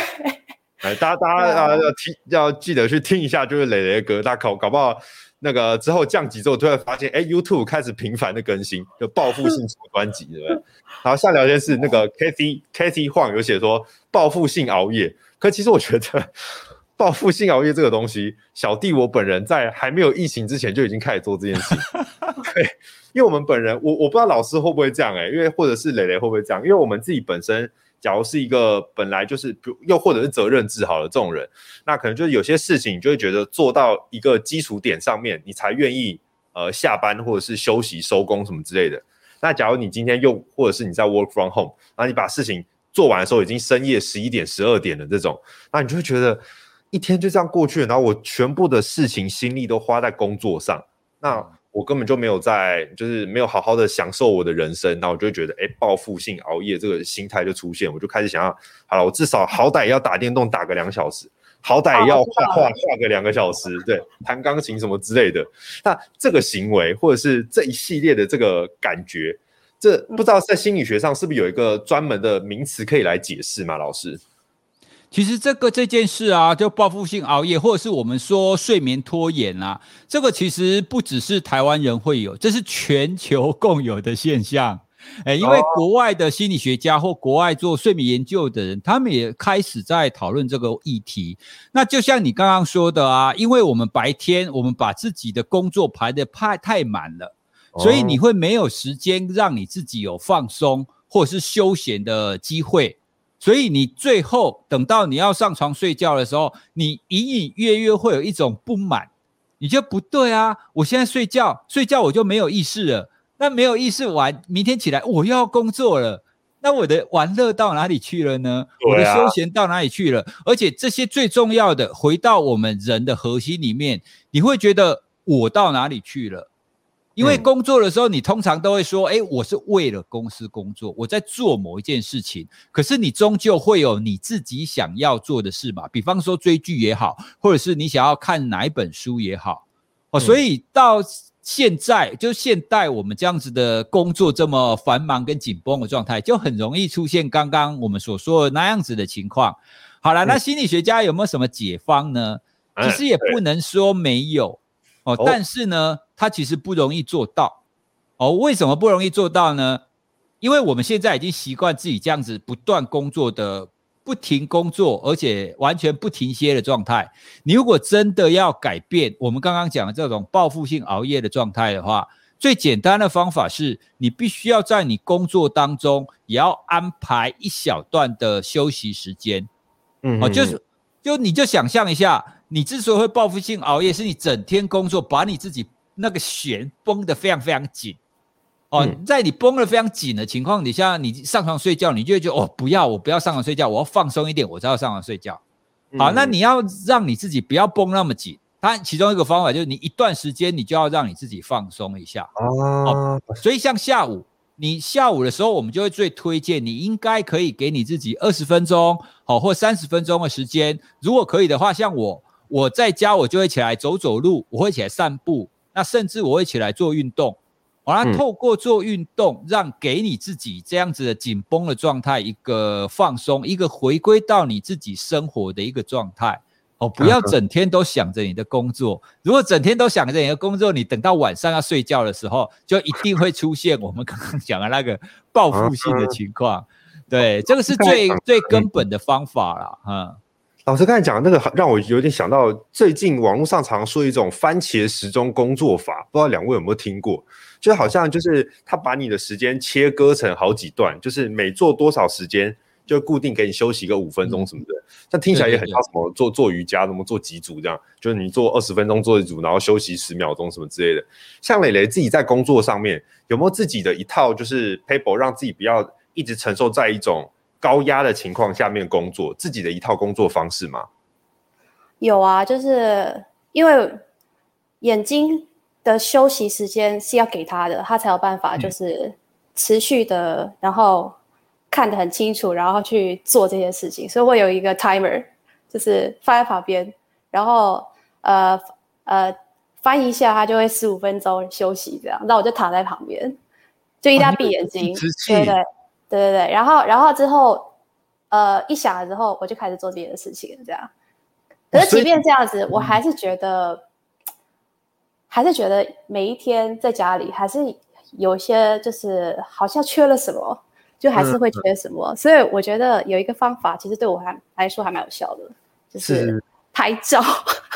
[SPEAKER 3] 哎，大家大家啊要听要记得去听一下，就是蕾蕾的歌。大家搞搞不好那个之后降级之后，突然发现，哎，YouTube 开始频繁的更新，就报复性出专辑，对不对？然后下聊天室那个 Kathy Kathy Huang 有写说报复性熬夜，可其实我觉得。报复性熬夜这个东西，小弟我本人在还没有疫情之前就已经开始做这件事。对，因为我们本人，我我不知道老师会不会这样哎、欸，因为或者是磊磊会不会这样？因为我们自己本身，假如是一个本来就是，又或者是责任制好的这种人，那可能就是有些事情，你就会觉得做到一个基础点上面，你才愿意呃下班或者是休息收工什么之类的。那假如你今天又或者是你在 work from home，然后你把事情做完的时候已经深夜十一点、十二点的这种，那你就会觉得。一天就这样过去了，然后我全部的事情心力都花在工作上，那我根本就没有在，就是没有好好的享受我的人生，那我就会觉得，哎，报复性熬夜这个心态就出现，我就开始想要，好了，我至少好歹要打电动打个两小时，好歹要画画画个两个小时，对，弹钢琴什么之类的。那这个行为或者是这一系列的这个感觉，这不知道在心理学上是不是有一个专门的名词可以来解释吗？老师？
[SPEAKER 1] 其实这个这件事啊，就报复性熬夜，或者是我们说睡眠拖延啊，这个其实不只是台湾人会有，这是全球 共有的现象。哎，因为国外的心理学家或国外做睡眠研究的人，他们也开始在讨论这个议题。那就像你刚刚说的啊，因为我们白天我们把自己的工作排得太太满了，所以你会没有时间让你自己有放松或者是休闲的机会。所以你最后等到你要上床睡觉的时候，你隐隐约约会有一种不满，你就不对啊！我现在睡觉，睡觉我就没有意识了。那没有意识完，明天起来我又要工作了。那我的玩乐到哪里去了呢？我的休闲到哪里去了？而且这些最重要的，回到我们人的核心里面，你会觉得我到哪里去了？因为工作的时候，你通常都会说：“哎，我是为了公司工作，我在做某一件事情。”可是你终究会有你自己想要做的事嘛？比方说追剧也好，或者是你想要看哪一本书也好。哦，所以到现在，就现代我们这样子的工作这么繁忙跟紧绷的状态，就很容易出现刚刚我们所说的那样子的情况。好了，那心理学家有没有什么解方呢？其实也不能说没有哦，但是呢。它其实不容易做到哦。为什么不容易做到呢？因为我们现在已经习惯自己这样子不断工作的、不停工作，而且完全不停歇的状态。你如果真的要改变我们刚刚讲的这种报复性熬夜的状态的话，最简单的方法是你必须要在你工作当中也要安排一小段的休息时间。嗯，哦，就是就你就想象一下，你之所以会报复性熬夜，是你整天工作把你自己。那个弦绷得非常非常紧哦，在你绷得非常紧的情况底下，你上床睡觉，你就会觉得哦，不要，我不要上床睡觉，我要放松一点，我才要上床睡觉。好，那你要让你自己不要绷那么紧，当然其中一个方法就是你一段时间你就要让你自己放松一下哦。所以像下午，你下午的时候，我们就会最推荐你应该可以给你自己二十分钟，好，或三十分钟的时间。如果可以的话，像我，我在家我就会起来走走路，我会起来散步。那甚至我会起来做运动，完了透过做运动，让给你自己这样子的紧绷的状态一个放松，一个回归到你自己生活的一个状态。哦，不要整天都想着你的工作。如果整天都想着你的工作，你等到晚上要睡觉的时候，就一定会出现我们刚刚讲的那个报复性的情况。对，这个是最最根本的方法了，哈。
[SPEAKER 3] 老师刚才讲的那个，让我有点想到最近网络上常说一种番茄时钟工作法，不知道两位有没有听过？就好像就是他把你的时间切割成好几段，就是每做多少时间就固定给你休息个五分钟什么的。但听起来也很像什么做做瑜伽，什么做几组这样，就是你做二十分钟做一组，然后休息十秒钟什么之类的。像磊磊自己在工作上面有没有自己的一套就是 paper，让自己不要一直承受在一种高压的情况下面工作，自己的一套工作方式吗？
[SPEAKER 5] 有啊，就是因为眼睛的休息时间是要给他的，他才有办法就是持续的，嗯、然后看得很清楚，然后去做这些事情。所以我有一个 timer，就是放在旁边，然后呃呃翻一下，他就会十五分钟休息这样。那我就躺在旁边，就一定要闭眼睛，对不对？对对对，然后然后之后，呃，一想了之后，我就开始做别的事情，这样。可是即便这样子，哦、我还是觉得，嗯、还是觉得每一天在家里，还是有些就是好像缺了什么，就还是会缺什么。嗯、所以我觉得有一个方法，其实对我还来说还蛮有效的，就是拍照，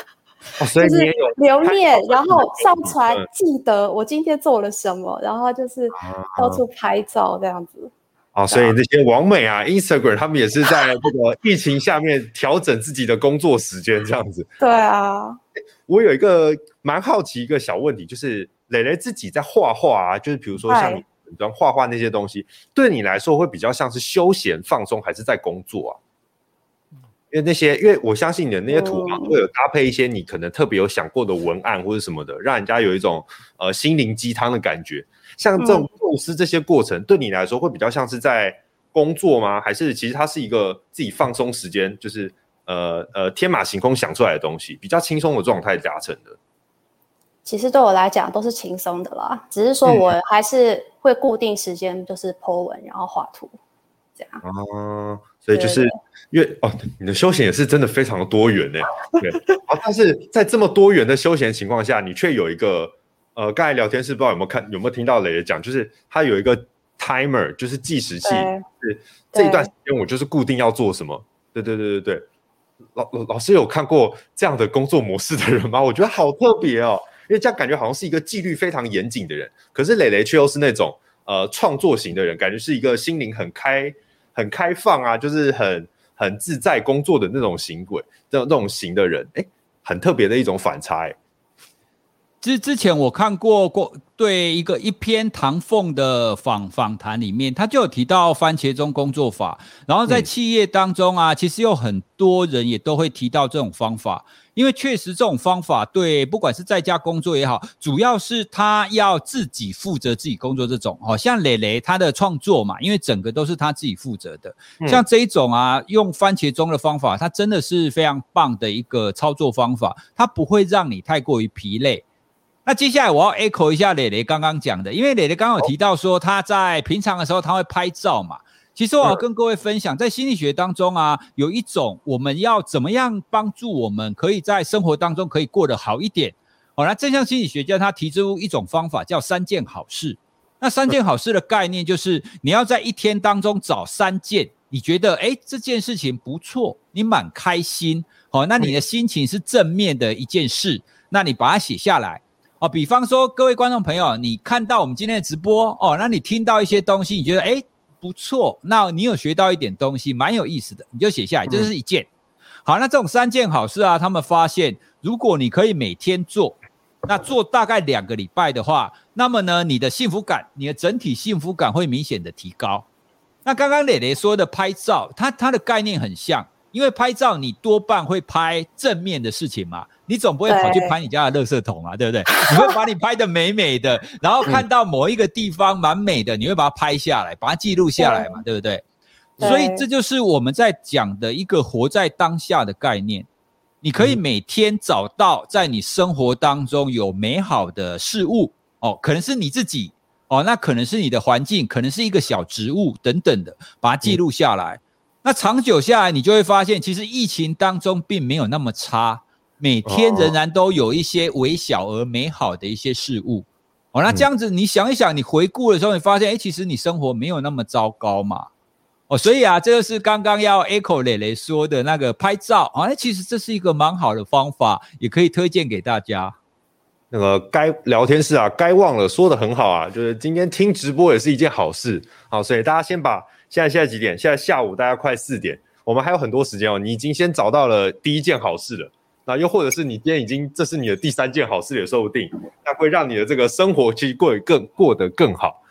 [SPEAKER 3] 是
[SPEAKER 5] 就是留念，然后上传，记得我今天做了什么，然后就是到处拍照这样子。
[SPEAKER 3] 啊，所以那些网美啊，Instagram，他们也是在这个疫情下面调整自己的工作时间，这样子。
[SPEAKER 5] 对啊，
[SPEAKER 3] 我有一个蛮好奇一个小问题，就是蕾蕾自己在画画啊，就是比如说像你专画画那些东西，对你来说会比较像是休闲放松，还是在工作啊？因为那些，因为我相信你的那些图啊，会有搭配一些你可能特别有想过的文案或者什么的，让人家有一种呃心灵鸡汤的感觉。像这种构思这些过程，对你来说会比较像是在工作吗？还是其实它是一个自己放松时间，就是呃呃天马行空想出来的东西，比较轻松的状态达成的。
[SPEAKER 5] 其实对我来讲都是轻松的啦，只是说我还是会固定时间，就是 po 文，然后画图，这样。
[SPEAKER 3] 哦，所以就是因为哦，你的休闲也是真的非常的多元呢。对，啊，但是在这么多元的休闲情况下，你却有一个呃，刚才聊天室不知道有没有看有没有听到磊磊讲，就是他有一个 timer，就是计时器，是这一段时间我就是固定要做什么。对对对对对，老老老师有看过这样的工作模式的人吗？我觉得好特别哦。因为这样感觉好像是一个纪律非常严谨的人，可是磊磊却又是那种呃创作型的人，感觉是一个心灵很开、很开放啊，就是很很自在工作的那种型鬼，那种这种型的人，哎，很特别的一种反差诶。
[SPEAKER 1] 之之前我看过过对一个一篇唐凤的访访谈里面，他就有提到番茄钟工作法，然后在企业当中啊，嗯、其实有很多人也都会提到这种方法。因为确实这种方法对，不管是在家工作也好，主要是他要自己负责自己工作这种，好像磊磊他的创作嘛，因为整个都是他自己负责的。像这一种啊，用番茄钟的方法，它真的是非常棒的一个操作方法，它不会让你太过于疲累。那接下来我要 echo 一下磊磊刚刚讲的，因为磊磊刚刚有提到说他在平常的时候他会拍照嘛。其实我要跟各位分享，在心理学当中啊，有一种我们要怎么样帮助我们可以在生活当中可以过得好一点。好，那正向心理学家他提出一种方法，叫三件好事。那三件好事的概念就是，你要在一天当中找三件，你觉得诶这件事情不错，你蛮开心，好，那你的心情是正面的一件事，那你把它写下来。哦，比方说各位观众朋友，你看到我们今天的直播哦，那你听到一些东西，你觉得诶不错，那你有学到一点东西，蛮有意思的，你就写下来，这是一件。嗯、好，那这种三件好事啊，他们发现，如果你可以每天做，那做大概两个礼拜的话，那么呢，你的幸福感，你的整体幸福感会明显的提高。那刚刚磊磊说的拍照，它它的概念很像。因为拍照，你多半会拍正面的事情嘛，你总不会跑去拍你家的垃圾桶啊，对，对不对？你会把你拍得美美的，然后看到某一个地方蛮美的，你会把它拍下来，把它记录下来嘛，对，对不对？对，所以这就是我们在讲的一个活在当下的概念。你可以每天找到在你生活当中有美好的事物哦，可能是你自己哦，那可能是你的环境，可能是一个小植物等等的，把它记录下来。嗯那长久下来，你就会发现，其实疫情当中并没有那么差，每天仍然都有一些微小而美好的一些事物。哦，那这样子，你想一想，你回顾的时候，你发现，哎，其实你生活没有那么糟糕嘛。哦，所以啊，这就是刚刚要 echo 磊磊说的那个拍照啊，其实这是一个蛮好的方法，也可以推荐给大家。
[SPEAKER 3] 那个该聊天室啊，该忘了说的很好啊，就是今天听直播也是一件好事。好，所以大家先把。现在现在几点？现在下午大家快四点，我们还有很多时间哦。你已经先找到了第一件好事了，那又或者是你今天已经这是你的第三件好事也说不定，那会让你的这个生活其实过得更过得更好。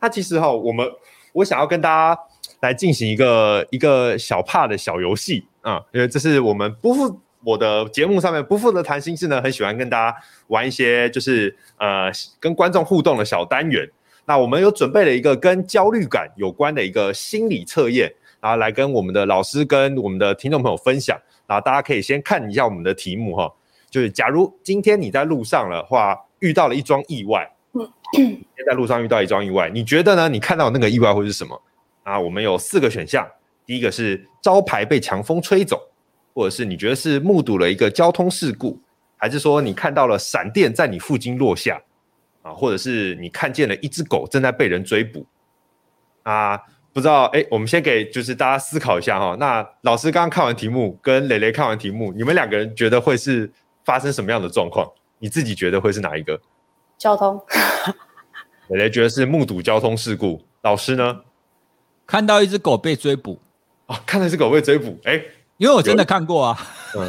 [SPEAKER 3] 那其实哈、我们我想要跟大家来进行一个一个小帕的小游戏啊，因为这是我们不负我的节目上面不负责谈心事呢，很喜欢跟大家玩一些就是呃跟观众互动的小单元。那我们有准备了一个跟焦虑感有关的一个心理测验，然后来跟我们的老师跟我们的听众朋友分享。然后大家可以先看一下我们的题目哈，就是假如今天你在路上的话遇到了一桩意外，嗯在路上遇到一桩意外，你觉得呢？你看到那个意外会是什么？啊，我们有四个选项，第一个是招牌被强风吹走，或者是你觉得是目睹了一个交通事故，还是说你看到了闪电在你附近落下？啊，或者是你看见了一只狗正在被人追捕啊？不知道哎，我们先给就是大家思考一下哈。那老师刚刚看完题目，跟磊磊看完题目，你们两个人觉得会是发生什么样的状况？你自己觉得会是哪一个？
[SPEAKER 5] 交通。
[SPEAKER 3] 磊磊觉得是目睹交通事故，老师呢？
[SPEAKER 1] 看到一只狗被追捕。
[SPEAKER 3] 啊，看到一只狗被追捕，哎。
[SPEAKER 1] 因为我真的看过啊，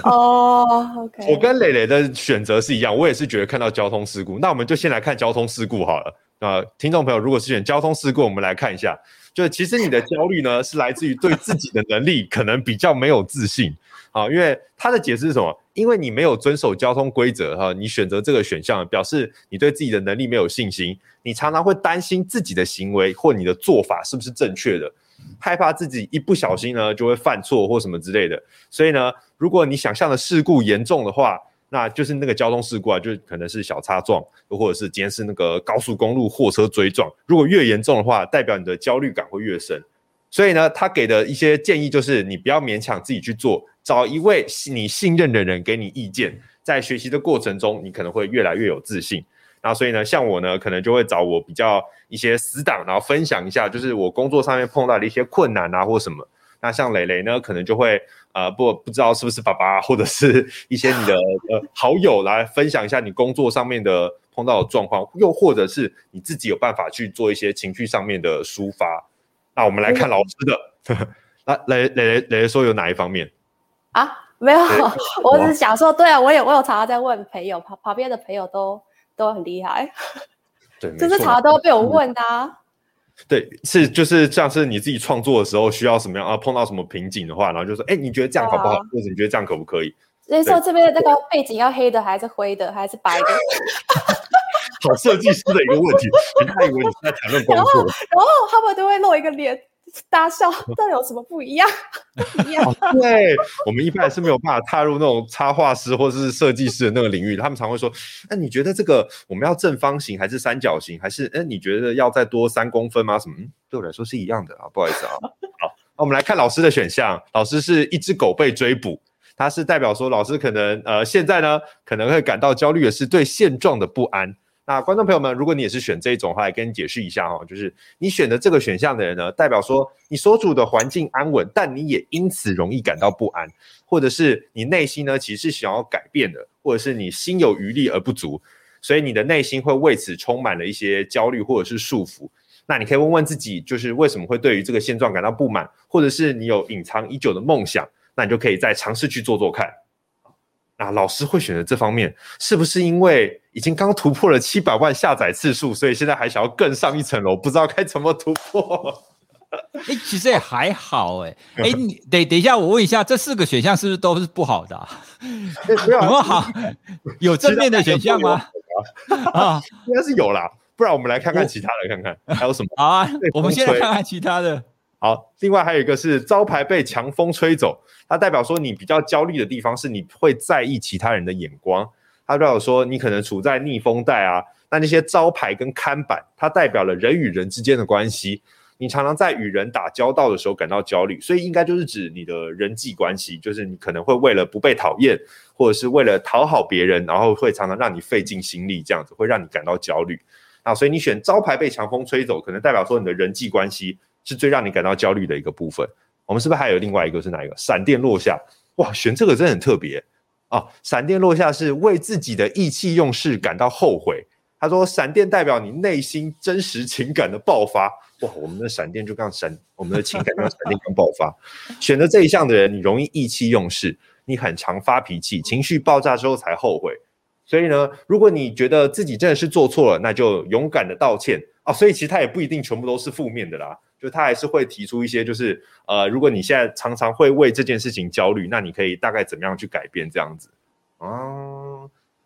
[SPEAKER 5] 哦、oh,，OK，
[SPEAKER 3] 我跟磊磊的选择是一样，我也是觉得看到交通事故，那我们就先来看交通事故好了。啊、呃，听众朋友，如果是选交通事故，我们来看一下，就其实你的焦虑呢是来自于对自己的能力可能比较没有自信啊，因为他的解释是什么？因为你没有遵守交通规则哈，你选择这个选项表示你对自己的能力没有信心，你常常会担心自己的行为或你的做法是不是正确的。害怕自己一不小心呢就会犯错或什么之类的。所以呢，如果你想象的事故严重的话，那就是那个交通事故啊，就可能是小擦撞，又或者是今天是那个高速公路货车追撞。如果越严重的话，代表你的焦虑感会越深。所以呢，他给的一些建议就是，你不要勉强自己去做，找一位你信任的人给你意见。在学习的过程中，你可能会越来越有自信。那，所以呢，像我呢，可能就会找我比较一些死党，然后分享一下，就是我工作上面碰到的一些困难啊，或什么。那像蕾蕾呢，可能就会呃不不知道是不是爸爸，或者是 一些你的呃好友来分享一下你工作上面的碰到的状况，又或者是你自己有办法去做一些情绪上面的抒发。那我们来看老师的，嗯、那蕾蕾蕾蕾说有哪一方面
[SPEAKER 5] 啊？没有，我只是想说，对啊，我有我有常常在问朋友，旁旁边的朋友都都很厉害，
[SPEAKER 3] 对，
[SPEAKER 5] 就是常常都被我问的啊。
[SPEAKER 3] 对，是就是像是你自己创作的时候需要什么样啊？碰到什么瓶颈的话，然后就说，哎，你觉得这样好不好？啊、或者你觉得这样可不可以？
[SPEAKER 5] 所以说这边的那个背景要黑的，还是灰的，还是白的？
[SPEAKER 3] 好设计师的一个问题，他以为你是在谈论工作，然后，
[SPEAKER 5] 然后他们都会露一个脸。大笑，这有什么不一样？不一样、
[SPEAKER 3] 哦。对，我们一般是没有办法踏入那种插画师或者是设计师的那个领域。他们常会说：“那、啊、你觉得这个我们要正方形还是三角形？还是哎，你觉得要再多三公分吗？什么？嗯，对我来说是一样的啊，不好意思啊。好，那我们来看老师的选项。老师是一只狗被追捕，它是代表说老师可能呃现在呢可能会感到焦虑的是对现状的不安。那观众朋友们，如果你也是选这一种的话，来跟你解释一下哈，就是你选的这个选项的人呢，代表说你所处的环境安稳，但你也因此容易感到不安，或者是你内心呢其实是想要改变的，或者是你心有余力而不足，所以你的内心会为此充满了一些焦虑或者是束缚。那你可以问问自己，就是为什么会对于这个现状感到不满，或者是你有隐藏已久的梦想，那你就可以再尝试去做做看。那老师会选择这方面，是不是因为已经刚突破了七百万下载次数，所以现在还想要更上一层楼，不知道该怎么突破？
[SPEAKER 1] 哎、欸，其实也还好、欸，哎，哎，你等等一下，我问一下，这四个选项是不是都是不好的、啊？
[SPEAKER 3] 有
[SPEAKER 1] 什么好？有正面的选项吗？
[SPEAKER 3] 啊，应该是有啦，不然我们来看看其他的，看看还有什么。
[SPEAKER 1] 好啊，我们先来看看其他的。
[SPEAKER 3] 好，另外还有一个是招牌被强风吹走，它代表说你比较焦虑的地方是你会在意其他人的眼光。它代表说你可能处在逆风带啊，那那些招牌跟看板，它代表了人与人之间的关系。你常常在与人打交道的时候感到焦虑，所以应该就是指你的人际关系，就是你可能会为了不被讨厌，或者是为了讨好别人，然后会常常让你费尽心力，这样子会让你感到焦虑。啊，所以你选招牌被强风吹走，可能代表说你的人际关系。是最让你感到焦虑的一个部分。我们是不是还有另外一个是哪一个？闪电落下，哇，选这个真的很特别啊！闪电落下是为自己的意气用事感到后悔。他说，闪电代表你内心真实情感的爆发。哇，我们的闪电就刚闪，我们的情感就闪电刚爆发。选择这一项的人，你容易意气用事，你很常发脾气，情绪爆炸之后才后悔。所以呢，如果你觉得自己真的是做错了，那就勇敢的道歉啊！所以其实他也不一定全部都是负面的啦。就他还是会提出一些，就是呃，如果你现在常常会为这件事情焦虑，那你可以大概怎么样去改变这样子啊？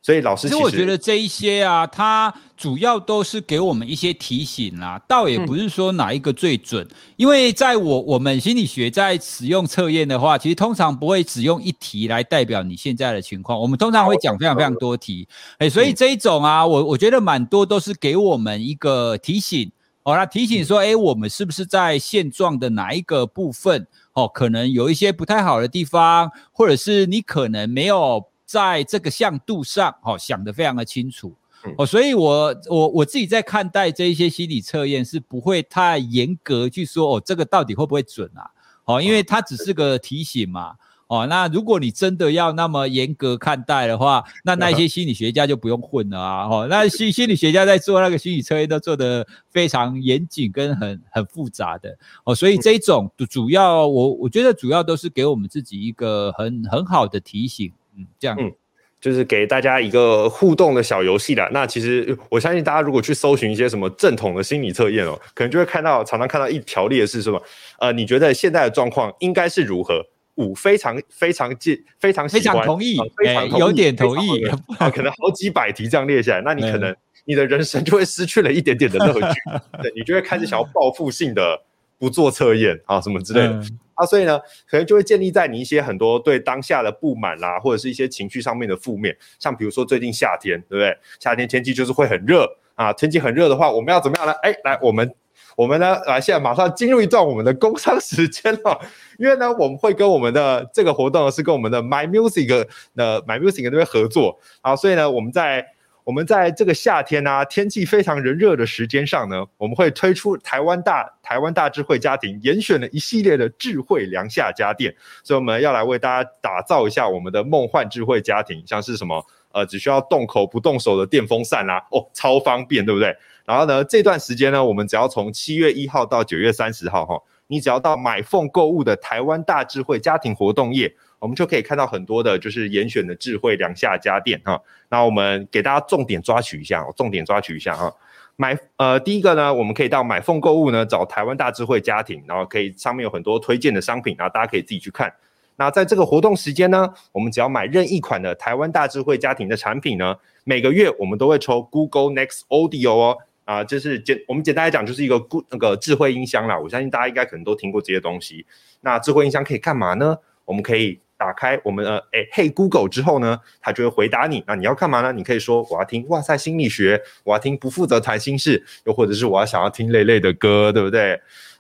[SPEAKER 3] 所以老师其实，
[SPEAKER 1] 其实我觉得这一些啊，它主要都是给我们一些提醒啦，倒也不是说哪一个最准，嗯、因为在我我们心理学在使用测验的话，其实通常不会只用一题来代表你现在的情况，我们通常会讲非常非常多题，哎、欸，所以这一种啊，我我觉得蛮多都是给我们一个提醒。好、哦，那提醒说，哎，我们是不是在现状的哪一个部分，哦，可能有一些不太好的地方，或者是你可能没有在这个向度上，哦，想得非常的清楚，哦，所以我我我自己在看待这一些心理测验是不会太严格去说，哦，这个到底会不会准啊？哦，因为它只是个提醒嘛。哦，那如果你真的要那么严格看待的话，那那些心理学家就不用混了啊！哦，那心心理学家在做那个心理测验都做得非常严谨跟很很复杂的哦，所以这一种主要我我觉得主要都是给我们自己一个很很好的提醒，嗯，这样，嗯，
[SPEAKER 3] 就是给大家一个互动的小游戏啦。那其实我相信大家如果去搜寻一些什么正统的心理测验哦，可能就会看到常常看到一条列是什么？呃，你觉得现在的状况应该是如何？五非常非常近非常
[SPEAKER 1] 非常同意，
[SPEAKER 3] 非常同意、
[SPEAKER 1] 欸、有点同意
[SPEAKER 3] 啊，可能好几百题这样列下来，那你可能你的人生就会失去了一点点的乐趣，对，你就会开始想要报复性的不做测验啊什么之类的、嗯、啊，所以呢，可能就会建立在你一些很多对当下的不满啦，或者是一些情绪上面的负面，像比如说最近夏天，对不对？夏天天气就是会很热啊，天气很热的话，我们要怎么样呢？哎，来我们。我们呢，来，现在马上进入一段我们的工商时间了，因为呢，我们会跟我们的这个活动是跟我们的 My Music 的 My Music 那边合作。啊，所以呢，我们在我们在这个夏天呢、啊，天气非常炎热的时间上呢，我们会推出台湾大台湾大智慧家庭严选了一系列的智慧凉夏家电，所以我们要来为大家打造一下我们的梦幻智慧家庭，像是什么呃，只需要动口不动手的电风扇啦、啊，哦，超方便，对不对？然后呢，这段时间呢，我们只要从七月一号到九月三十号，哈，你只要到买凤购物的台湾大智慧家庭活动页，我们就可以看到很多的，就是严选的智慧凉夏家电，哈。那我们给大家重点抓取一下，重点抓取一下，哈。买呃，第一个呢，我们可以到买凤购物呢找台湾大智慧家庭，然后可以上面有很多推荐的商品，然后大家可以自己去看。那在这个活动时间呢，我们只要买任意款的台湾大智慧家庭的产品呢，每个月我们都会抽 Google Next Audio 哦。啊，就是简我们简单来讲，就是一个固那个智慧音箱啦。我相信大家应该可能都听过这些东西。那智慧音箱可以干嘛呢？我们可以打开我们的诶嘿 Google 之后呢，它就会回答你。那你要干嘛呢？你可以说我要听哇塞心理学，我要听不负责谈心事，又或者是我要想要听累累的歌，对不对？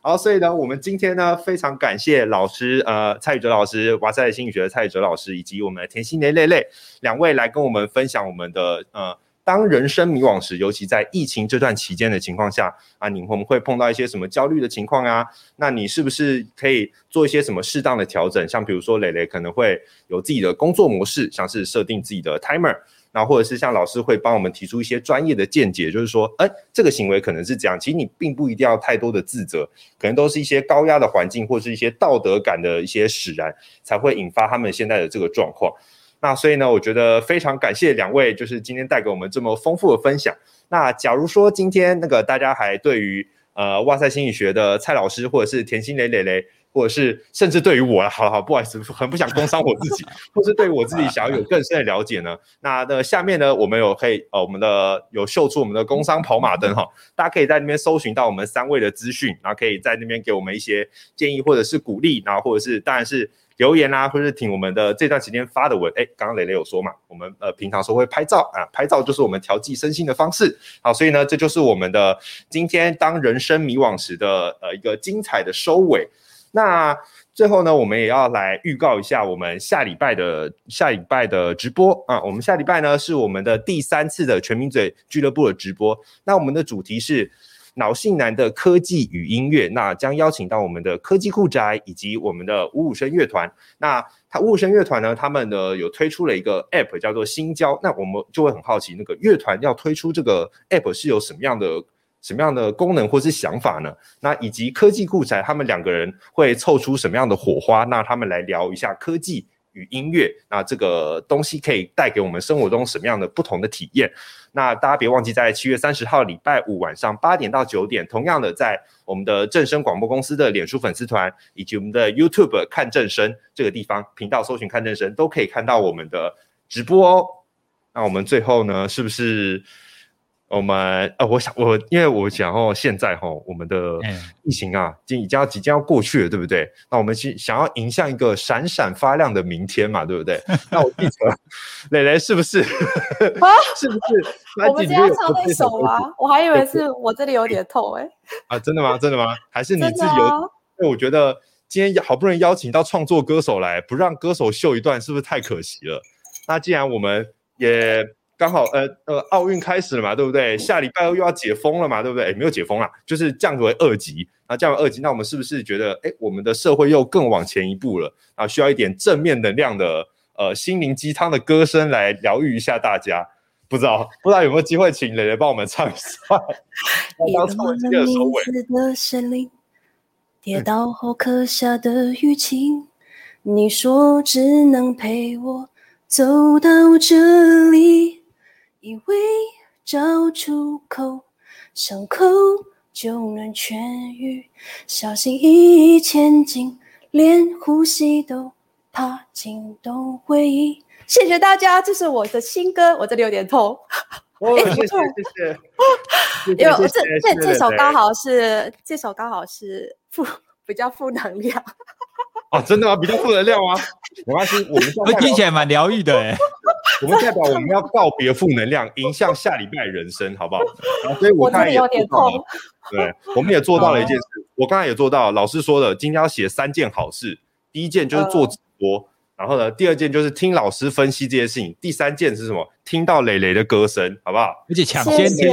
[SPEAKER 3] 好，所以呢，我们今天呢非常感谢老师，呃，蔡宇哲老师，哇塞心理学的蔡宇哲老师，以及我们的甜心蕾蕾蕾两位来跟我们分享我们的呃。当人生迷惘时，尤其在疫情这段期间的情况下啊，你会不会碰到一些什么焦虑的情况啊？那你是不是可以做一些什么适当的调整？像比如说蕾蕾可能会有自己的工作模式，像是设定自己的 timer，然后或者是像老师会帮我们提出一些专业的见解，就是说，哎，这个行为可能是这样，其实你并不一定要太多的自责，可能都是一些高压的环境或是一些道德感的一些使然，才会引发他们现在的这个状况。那所以呢，我觉得非常感谢两位，就是今天带给我们这么丰富的分享。那假如说今天那个大家还对于呃哇塞心理学的蔡老师，或者是甜心蕾蕾蕾，或者是甚至对于我，好好不好意思，很不想工伤我自己，或是对我自己想要有更深的了解呢？那那下面呢，我们有可以呃我们的有秀出我们的工商跑马灯哈，大家可以在那边搜寻到我们三位的资讯，然后可以在那边给我们一些建议或者是鼓励，然后或者是当然是。留言啊，或者是听我们的这段时间发的文，哎，刚刚蕾蕾有说嘛，我们呃平常说会拍照啊，拍照就是我们调剂身心的方式。好，所以呢，这就是我们的今天当人生迷惘时的呃一个精彩的收尾。那最后呢，我们也要来预告一下我们下礼拜的下礼拜的直播啊，我们下礼拜呢是我们的第三次的全民嘴俱乐部的直播。那我们的主题是。脑性男的科技与音乐，那将邀请到我们的科技酷宅以及我们的五五声乐团。那他五五声乐团呢，他们呢有推出了一个 App 叫做新交。那我们就会很好奇，那个乐团要推出这个 App 是有什么样的什么样的功能或是想法呢？那以及科技酷宅他们两个人会凑出什么样的火花？那他们来聊一下科技与音乐，那这个东西可以带给我们生活中什么样的不同的体验？那大家别忘记，在七月三十号礼拜五晚上八点到九点，同样的在我们的正声广播公司的脸书粉丝团以及我们的 YouTube 看正声这个地方频道搜寻看正声，都可以看到我们的直播哦。那我们最后呢，是不是？我们呃，我想我，因为我想哦，现在哈，我们的疫情啊，即已经要即将要过去了，对不对？那我们去想要迎向一个闪闪发亮的明天嘛，对不对？那我记得磊磊是不是？啊，是不是？
[SPEAKER 5] 我们今天要唱那首吗？我还以为是我这里有点痛哎。
[SPEAKER 3] 啊，真的吗？真的吗？还是你自己有？因为我觉得今天好不容易邀请到创作歌手来，不让歌手秀一段，是不是太可惜了？那既然我们也。刚好，呃呃，奥运开始了嘛，对不对？下礼拜又要解封了嘛，对不对？诶，没有解封啦，就是降为二级。那降为二级，那我们是不是觉得，哎，我们的社会又更往前一步了？啊，需要一点正面能量的，呃，心灵鸡汤的歌声来疗愈一下大家。不知道，不知道有没有机会请蕾蕾帮我们唱一下？当初这个收尾。跌倒后刻下的雨晴，你说只能陪我走到这里。以为找出口，伤口就能痊愈。小心翼翼前进，连呼吸都怕惊动回忆。谢谢大家，这是我的新歌，我这里有点痛。哦，谢谢 谢谢。
[SPEAKER 5] 因为这这这首刚好是这首刚好是负比较负能量。
[SPEAKER 3] 哦，真的吗？比较负能量吗？没关系，我们
[SPEAKER 1] 听起来蛮疗愈的哎。
[SPEAKER 3] 我们代表我们要告别负能量，迎向下礼拜人生，好不好？所以我看也
[SPEAKER 5] 有点痛。
[SPEAKER 3] 对，我们也做到了一件事，我刚才也做到。老师说的，今天要写三件好事，第一件就是做直播。然后呢，第二件就是听老师分析这些事情，第三件是什么？听到磊磊的歌声，好不好？
[SPEAKER 1] 而且抢先听，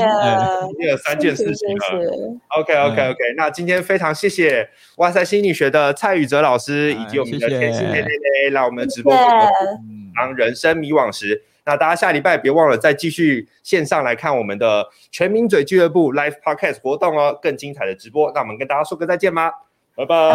[SPEAKER 3] 这个三件事情了。OK OK OK，那今天非常谢谢哇塞心理学的蔡宇哲老师，以及我们的甜心蕾蕾来我们直播间。当人生迷惘时，那大家下礼拜别忘了再继续线上来看我们的全民嘴俱乐部 live podcast 活动哦，更精彩的直播。那我们跟大家说个再见吧？拜拜。